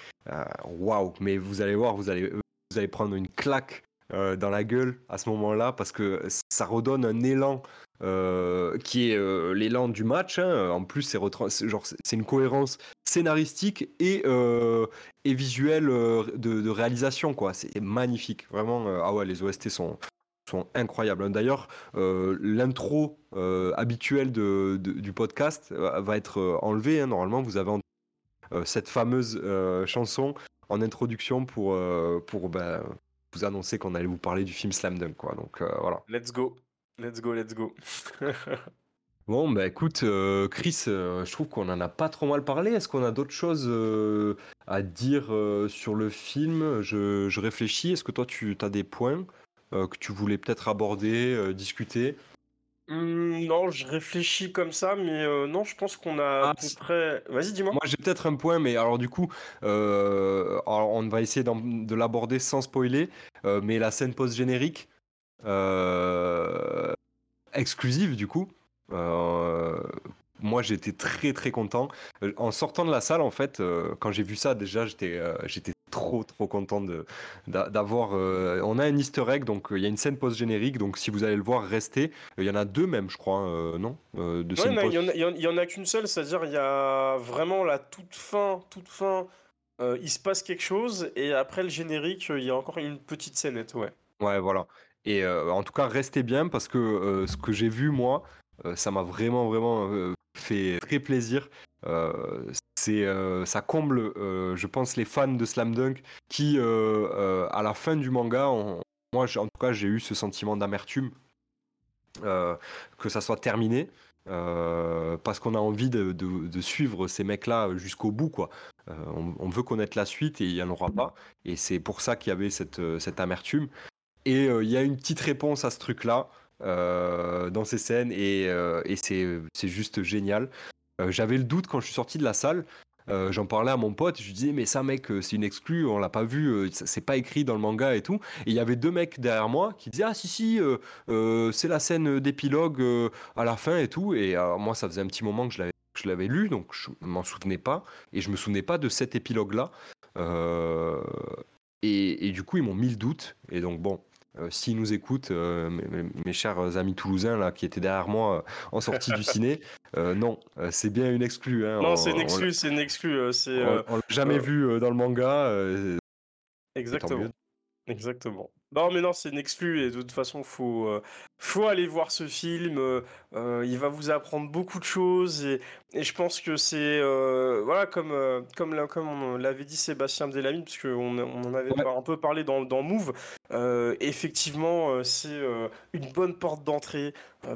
waouh! Mais vous allez voir, vous allez, vous allez prendre une claque dans la gueule à ce moment-là parce que ça redonne un élan. Euh, qui est euh, l'élan du match. hein. En plus, c'est genre une cohérence scénaristique et, euh, et visuelle de, réalisation quoi. C'est magnifique, vraiment. ah ouais, les OST sont sont incroyables. D'ailleurs, l'intro habituelle du podcast va être enlevée. hein. Normalement, vous avez cette fameuse chanson en introduction pour, pour ben, vous annoncer qu'on allait vous parler du film Slam Dunk. Quoi. Donc voilà. Let's go. Let's go, let's go. Bon, bah écoute, euh, Chris, euh, je trouve qu'on en a pas trop mal parlé. Est-ce qu'on a d'autres choses euh, à dire euh, sur le film? Je, je réfléchis. Est-ce que toi, tu as des points euh, que tu voulais peut-être aborder, euh, discuter? Hum, non, je réfléchis comme ça, mais euh, non, je pense qu'on a à Ah, peu si. près. Vas-y, dis-moi. Moi, j'ai peut-être un point, mais alors du coup, euh, alors, on va essayer de l'aborder sans spoiler. euh, mais la scène post-générique, exclusive du coup, euh, moi j'étais très très content. Euh, En sortant de la salle, en fait, euh, quand j'ai vu ça, déjà j'étais euh, j'étais trop trop content de d'a- d'avoir. euh, on a un Easter egg, donc euh, il y a une scène post-générique, donc si vous allez le voir, restez. Il y en a deux même, je crois, euh, non Euh, de Ouais, il y, en post- a- il y en- il y en a qu'une seule, c'est-à-dire il y a vraiment la toute fin, toute fin, euh, il se passe quelque chose, et après le générique, euh, il y a encore une petite scénette, ouais. Ouais, voilà. Et euh, en tout cas, restez bien parce que euh, ce que j'ai vu, moi, euh, ça m'a vraiment, vraiment fait très plaisir. C'est, ça comble, je pense, les fans de Slam Dunk qui, à la fin du manga, moi, en tout cas, j'ai eu ce sentiment d'amertume que ça soit terminé. parce qu'on a envie de, suivre ces mecs-là jusqu'au bout, quoi. On, veut connaître la suite et il n'y en aura pas. Et c'est pour ça qu'il y avait cette amertume. Et euh, il y a une petite réponse à ce truc-là euh, dans ces scènes et, euh, et c'est juste génial. J'avais le doute quand je suis sorti de la salle. J'en parlais à mon pote, je lui disais mais ça mec c'est une exclue, on l'a pas vu, c'est pas écrit dans le manga et tout. Et il y avait deux mecs derrière moi qui disaient ah si si c'est la scène d'épilogue à la fin et tout. Et moi ça faisait un petit moment que je l'avais je l'avais lu donc je m'en souvenais pas et je me souvenais pas de cet épilogue là. et, et du coup ils m'ont mis le doute et donc bon S'ils nous écoutent, euh, mes, chers amis toulousains là, qui étaient derrière moi euh, en sortie du ciné, euh, non, euh, c'est bien une exclue. hein, Non, on- c'est une exclue, c'est une exclue, euh. On, euh, on l'a jamais euh, vu euh, dans le manga. euh, Exactement. Exactement. Non, mais non, c'est une exclue et de toute façon, faut, euh, faut aller voir ce film. euh, euh, il va vous apprendre beaucoup de choses et, et je pense que c'est euh, voilà comme comme l'a- comme on l'avait dit Sébastien Delamine parce qu'on on en avait Ouais. un peu parlé dans dans Move. effectivement, c'est une bonne porte d'entrée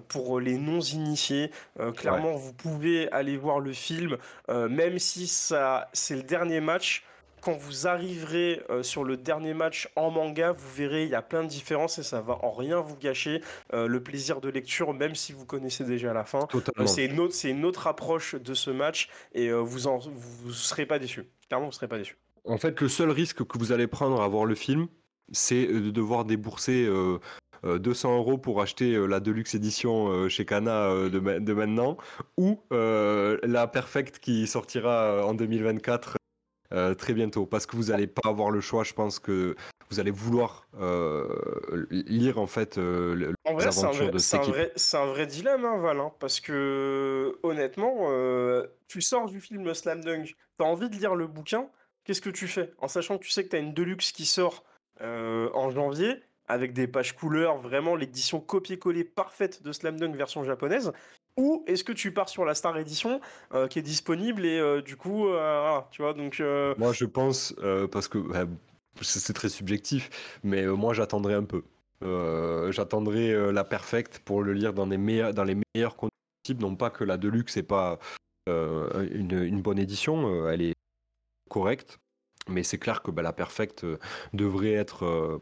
pour les non initiés. Euh, clairement, vous pouvez aller voir le film, même si ça c'est le dernier match quand vous arriverez euh, sur le dernier match en manga, vous verrez, il y a plein de différences et ça va en rien vous gâcher euh, le plaisir de lecture, même si vous connaissez déjà la fin. Euh, c'est une, autre- c'est une autre approche de ce match et vous en vous serez pas déçu. Clairement, vous serez pas déçu. En fait, le seul risque que vous allez prendre à voir le film, c'est de devoir débourser euh, euh, 200 euros pour acheter la Deluxe édition chez Kana de, ma- de maintenant, ou euh, la Perfect qui sortira en 2024 euh, très bientôt. Parce que vous n'allez pas avoir le choix, je pense que vous allez vouloir euh, lire en fait euh, le- En vrai, les c'est un aventures vrai, de cette équipe. c'est un vrai dilemme, hein, Val, hein, parce que honnêtement, euh, tu sors du film Slam Dunk, t'as envie de lire le bouquin, qu'est-ce que tu fais? En sachant que tu sais que t'as une Deluxe qui sort en janvier, avec des pages couleurs, vraiment l'édition copier-coller parfaite de Slam Dunk version japonaise, ou est-ce que tu pars sur la Star Edition euh, qui est disponible et euh, du coup, euh, tu vois, donc Moi, je pense, parce que bah, c'est très subjectif, mais moi, j'attendrai un peu. J'attendrai la Perfect pour le lire dans, les meilleurs, dans les meilleures conditions possibles. Non pas que la Deluxe n'est pas une, bonne édition, elle est correcte, mais c'est clair que bah, la Perfect euh, devrait être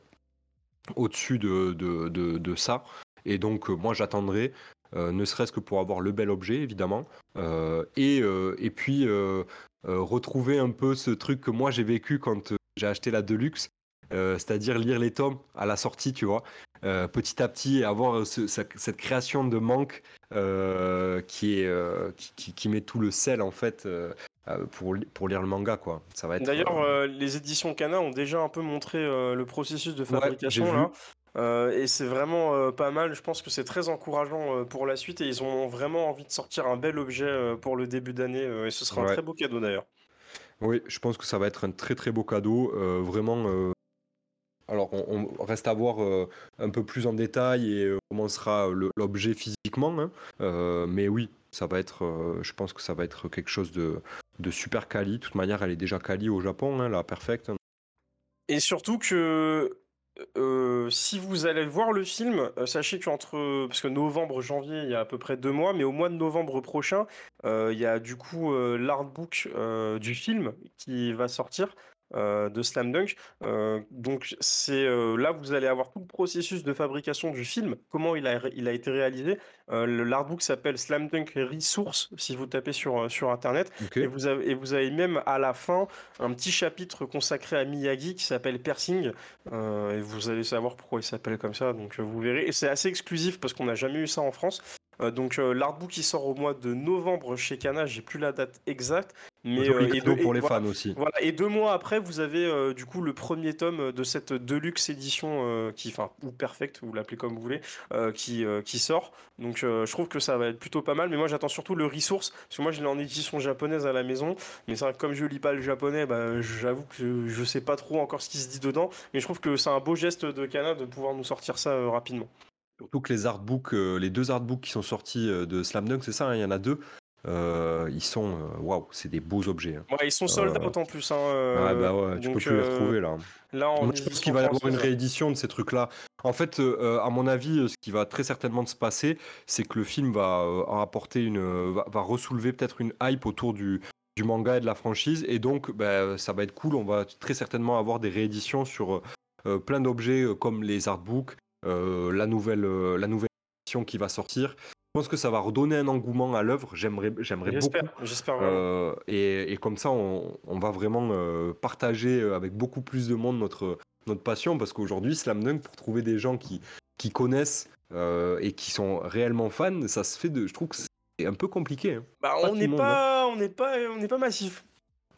au-dessus de, de, de- ça. Et donc, moi, j'attendrai, ne serait-ce que pour avoir le bel objet, évidemment, euh, et, euh, et puis euh, euh, retrouver un peu ce truc que moi j'ai vécu quand euh, j'ai acheté la Deluxe, euh, c'est-à-dire lire les tomes à la sortie, tu vois, euh, petit à petit, et avoir ce- ce- cette création de manque euh, qui, est, euh, qui, qui- qui met tout le sel, en fait, euh, euh, pour, pour lire le manga, quoi. Ça va être... D'ailleurs, euh, euh, les éditions Kana ont déjà un peu montré euh, le processus de fabrication là. Euh, et c'est vraiment euh, pas mal. Je pense que c'est très encourageant euh, pour la suite et ils ont vraiment envie de sortir un bel objet pour le début d'année. et ce sera un très beau cadeau d'ailleurs. Oui, je pense que ça va être un très très beau cadeau. vraiment. Alors, on, on reste à voir euh, un peu plus en détail et euh, comment sera l'objet physiquement. hein. Euh, mais oui, ça va être. je pense que ça va être quelque chose de, de super quali. De toute manière, elle est déjà quali au Japon, hein, la perfect. Et surtout que euh, si vous allez voir le film, euh, sachez qu'entre parce que novembre, janvier, il y a à peu près deux mois, mais au mois de novembre prochain, euh, il y a du coup euh, l'artbook euh, du film qui va sortir. Euh, de Slam Dunk. Euh, donc c'est euh, là vous allez avoir tout le processus de fabrication du film, comment il a, il a été réalisé. L'artbook s'appelle Slam Dunk Resource si vous tapez sur, sur internet. Et vous, avez, et vous avez même à la fin un petit chapitre consacré à Miyagi qui s'appelle Persing. Et vous allez savoir pourquoi il s'appelle comme ça, donc vous verrez. Et c'est assez exclusif parce qu'on n'a jamais eu ça en France. Euh, donc euh, l'artbook qui sort au mois de novembre chez Kana, j'ai plus la date exacte. Mais, Joli euh, et deux- pour et les voilà, fans aussi. voilà, et deux mois après, vous avez du coup le premier tome de cette Deluxe édition qui, enfin, ou Perfect, vous l'appelez comme vous voulez, qui, qui sort. Donc je trouve que ça va être plutôt pas mal, mais moi j'attends surtout le Resource, parce que moi je l'ai en édition japonaise à la maison, mais c'est vrai que comme je lis pas le japonais, bah, j'avoue que je sais pas trop encore ce qui se dit dedans, mais je trouve que c'est un beau geste de Kana de pouvoir nous sortir ça rapidement. Surtout que les artbooks, euh, les deux artbooks qui sont sortis euh, de Slam Dunk, c'est ça, hein, il y en a deux. euh, ils sont. Waouh, c'est des beaux objets. hein. Ouais, ils sont sold Euh, en plus. Hein, euh, ouais, bah ouais, tu peux plus les retrouver là. Là, en Moi, je pense qu'il va y avoir une réédition de ces trucs-là. En fait, à mon avis, ce qui va très certainement se passer, c'est que le film va apporter une, va, va ressoulever peut-être une hype autour du, du manga et de la franchise, et donc bah, ça va être cool. On va très certainement avoir des rééditions sur plein d'objets comme les artbooks, la nouvelle, euh, la nouvelle édition qui va sortir. Je pense que ça va redonner un engouement à l'œuvre. J'aimerais, j'aimerais beaucoup. J'espère, j'espère vraiment. Euh, et, et comme ça, on, on va vraiment euh, partager euh, avec beaucoup plus de monde notre, notre passion, parce qu'aujourd'hui, Slam Dunk, pour trouver des gens qui, qui connaissent euh, et qui sont réellement fans, ça se fait de. Je trouve que c'est un peu compliqué. hein. Bah, on n'est pas, on n'est pas, on n'est pas massif.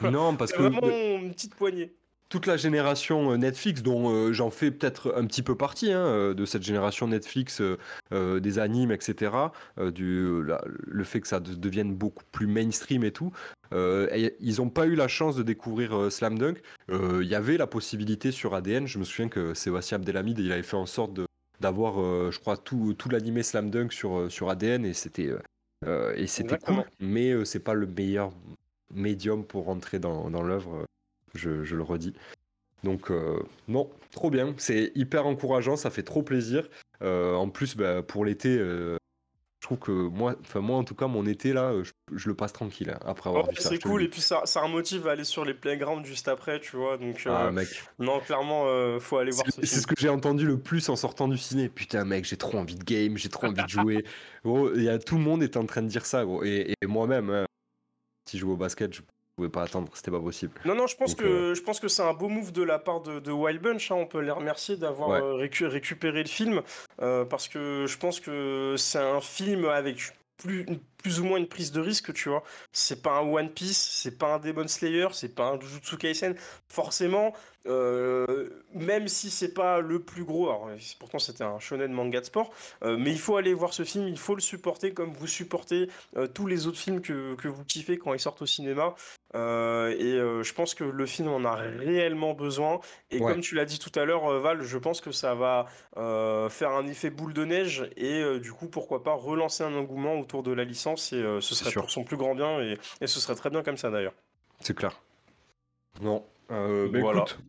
Non, parce que vraiment euh, une petite poignée. Toute la génération euh, Netflix, dont euh, j'en fais peut-être un petit peu partie, hein, euh, de cette génération Netflix, euh, des animes, etc., euh, du, la- le fait que ça de- devienne beaucoup plus mainstream et tout, et ils n'ont pas eu la chance de découvrir Slam Dunk. Il y avait la possibilité sur ADN, je me souviens que Sébastien Abdelhamid, il avait fait en sorte d'avoir, je crois, tout, tout l'animé Slam Dunk sur, sur ADN, et c'était cool, mais c'est pas le meilleur médium pour rentrer dans, dans l'œuvre, je, je le redis. Donc euh, non, trop bien, c'est hyper encourageant, ça fait trop plaisir. Euh, en plus, bah, pour l'été, euh, trouve que moi, enfin moi en tout cas, mon été là, je, je le passe tranquille hein, après avoir vu ça. c'est je cool, et puis ça, ça remotive à aller sur les playgrounds juste après, tu vois. Donc, Ah mec, non, clairement, faut aller voir ce c'est ce que j'ai entendu le plus en sortant du ciné. Putain mec, j'ai trop envie de game, j'ai trop envie de jouer. Gros, il y a tout le monde est en train de dire ça, gros. Et, et moi-même, hein, si je jouais au basket, je pouvais pas attendre, c'était pas possible. Non, non, je pense Donc, que je pense que c'est un beau move de la part de, de Wild Bunch. hein. On peut les remercier d'avoir Ouais. euh, récu- récupéré le film euh, parce que je pense que c'est un film avec plus, plus ou moins une prise de risque, tu vois. C'est pas un One Piece, c'est pas un Demon Slayer, c'est pas un Jujutsu Kaisen. Forcément, euh, même si c'est pas le plus gros, alors pourtant c'était un shonen manga de sport, euh, mais il faut aller voir ce film, il faut le supporter comme vous supportez euh, tous les autres films que, que vous kiffez quand ils sortent au cinéma. Et je pense que le film en a réellement besoin. Et Ouais. comme tu l'as dit tout à l'heure, Val, je pense que ça va faire un effet boule de neige et du coup, pourquoi pas relancer un engouement autour de la licence et euh, ce serait sûr. pour son plus grand bien et, et ce serait très bien comme ça d'ailleurs. C'est clair. Non. Euh, bah, Voilà. écoute,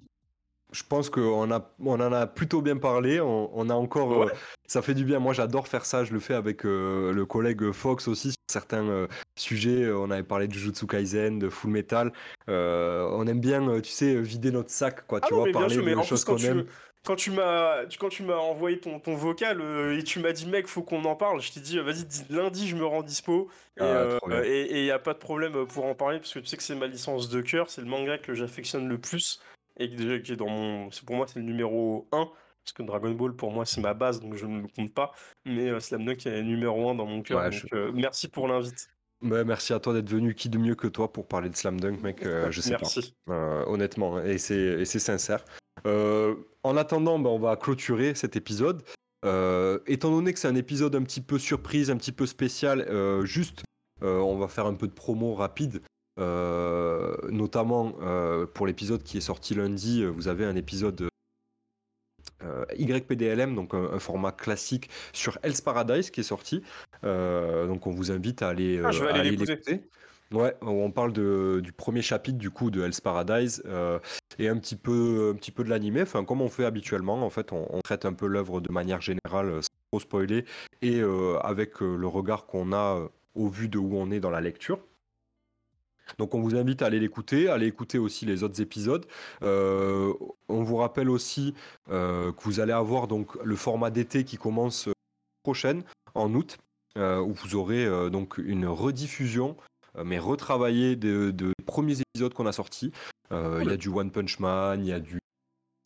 je pense qu'on a, on en a plutôt bien parlé. On, on a encore. Ouais. euh, ça fait du bien. Moi, j'adore faire ça. Je le fais avec euh, le collègue Fox aussi sur certains euh, sujets. On avait parlé de Jujutsu Kaisen, de Full Metal. Euh, on aime bien, tu sais, vider notre sac, quoi. Ah tu non, vois, mais bien parler sûr, mais de choses qu'on tu, aime. Quand tu m'as quand tu m'as envoyé ton, ton vocal euh, et tu m'as dit, mec, faut qu'on en parle, je t'ai dit, euh, vas-y, lundi, je me rends dispo. Et Ah, euh, et il n'y a pas de problème pour en parler parce que tu sais que c'est ma licence de cœur, c'est le manga que j'affectionne le plus et déjà qui est dans mon. c'est- Pour moi, c'est le numéro 1. Parce que Dragon Ball, pour moi, c'est ma base, donc je ne le compte pas. Mais euh, Slam Dunk est numéro 1 dans mon cœur. Ouais, donc je- euh, merci pour l'invite. Ouais, merci à toi d'être venu. Qui de mieux que toi pour parler de Slam Dunk, mec euh, Je sais pas. Euh, honnêtement, et c'est et c'est sincère. Euh, en attendant, ben, on va clôturer cet épisode. Étant donné que c'est un épisode un petit peu surprise, un petit peu spécial, juste, on va faire un peu de promo rapide. Notamment pour l'épisode qui est sorti lundi, vous avez un épisode YPDLM, donc un, un format classique sur Hell's Paradise qui est sorti. Euh, donc on vous invite à aller, Ah, je vais euh, aller l'écouter. Ouais, où on parle de, du premier chapitre du coup de Hell's Paradise euh, et un petit peu, un petit peu de l'animé. Enfin, comme on fait habituellement, en fait, on, on traite un peu l'œuvre de manière générale, euh, sans trop spoiler, et euh, avec euh, le regard qu'on a euh, au vu de où on est dans la lecture. Donc on vous invite à aller l'écouter, à aller écouter aussi les autres épisodes. Euh, on vous rappelle aussi euh, que vous allez avoir donc le format d'été qui commence euh, prochaine en août, où vous aurez donc une rediffusion, mais retravaillée de, premiers épisodes qu'on a sortis. Il y a du One Punch Man, il y a du,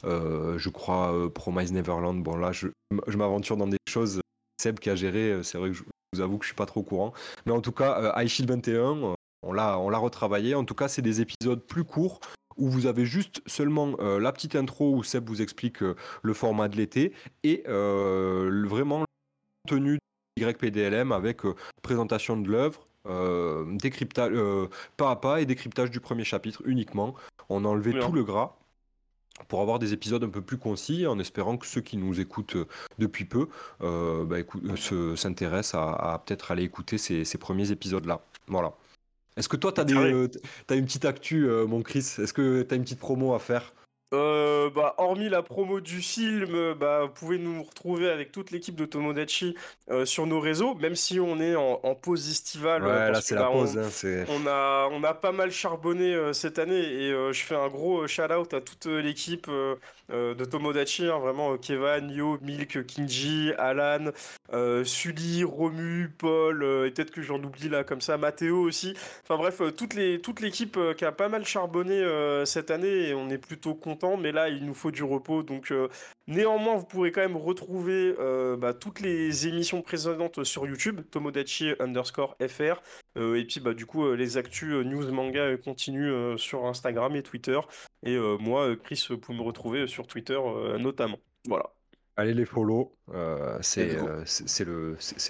je crois, Promise Neverland. Bon là, je, m'aventure dans des choses. Seb qui a géré, c'est vrai que je vous avoue que je suis pas trop au courant. Mais en tout cas, euh, High Shield 21, euh, on l'a, on l'a retravaillé. En tout cas, c'est des épisodes plus courts où vous avez juste seulement euh, la petite intro où Seb vous explique euh, le format de l'été et euh, le- vraiment le contenu de YPDLM avec présentation de l'œuvre, décryptage pas à pas et décryptage du premier chapitre uniquement. On a enlevé Bien. tout le gras pour avoir des épisodes un peu plus concis en espérant que ceux qui nous écoutent depuis peu bah, écou- s'intéressent à, à peut-être aller écouter ces, ces premiers épisodes là. Voilà. Est-ce que toi, tu as, Carré. une petite actu, euh, mon Chris? Est-ce que tu as une petite promo à faire? Euh, bah, hormis la promo du film, euh, bah, vous pouvez nous retrouver avec toute l'équipe de Tomodachi euh, sur nos réseaux, même si on est en, en pause estivale. là, c'est la bah, on- hein, a, on a pas mal charbonné euh, cette année et euh, je fais un gros shout-out à toute l'équipe de Tomodachi, hein, vraiment Kevin, Yo, Milk, Kinji, Alan, Sully, Romu, Paul, et peut-être que j'en oublie là comme ça, Mathéo aussi. Enfin bref, toute les, toute l'équipe qui a pas mal charbonné cette année et on est plutôt content, mais là il nous faut du repos. Donc euh, néanmoins, vous pourrez quand même retrouver euh, bah, toutes les émissions précédentes sur YouTube, Tomodachi underscore FR. Euh, et puis bah du coup les actus news manga continuent sur Instagram et Twitter. Et moi, Chris, vous pouvez me retrouver sur Twitter notamment. Voilà. Allez les follow, c'est,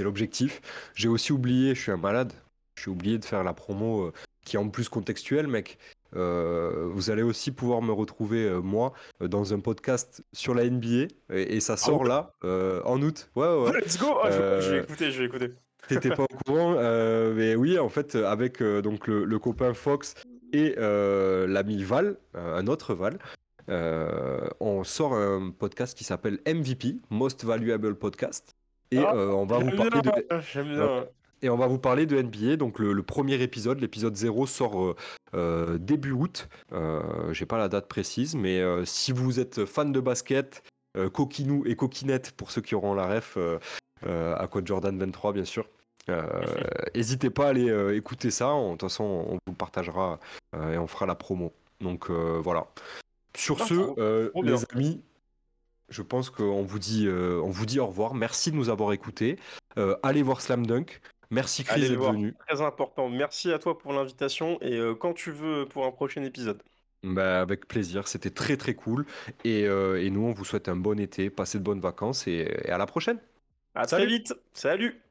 l'objectif. J'ai aussi oublié, je suis un malade, j'ai oublié de faire la promo qui est en plus contextuelle, mec. Euh, vous allez aussi pouvoir me retrouver, euh, moi, euh, dans un podcast sur la NBA, et, et ça sort ouais là, euh, en août. Ouais, ouais. Let's go Ah, je, je vais écouter, je vais écouter. T'étais pas au courant, mais oui, en fait, avec donc le, le copain Fox et l'ami Val, un autre Val, on sort un podcast qui s'appelle MVP, Most Valuable Podcast. Et Ah, on va vous parler de, bien. Et on va vous parler de NBA. Donc le, le premier épisode, l'épisode 0, sort euh, euh, début août. Euh, J'ai pas la date précise, mais euh, si vous êtes fan de basket, coquinou et coquinette pour ceux qui auront la ref, à Code Jordan 23 bien sûr. N'hésitez pas à aller écouter ça. De toute façon, on vous partagera et on fera la promo. Donc voilà. Sur ce, les amis, je pense qu'on vous dit, euh, on vous dit au revoir. Merci de nous avoir écoutés. Euh, allez voir Slam Dunk. Merci Chris d'être venu. Très important. Merci à toi pour l'invitation et euh, quand tu veux pour un prochain épisode. Bah, avec plaisir, c'était très très cool. Et, euh, et nous, on vous souhaite un bon été, passez de bonnes vacances et, et à la prochaine. À Salut. très vite. Salut.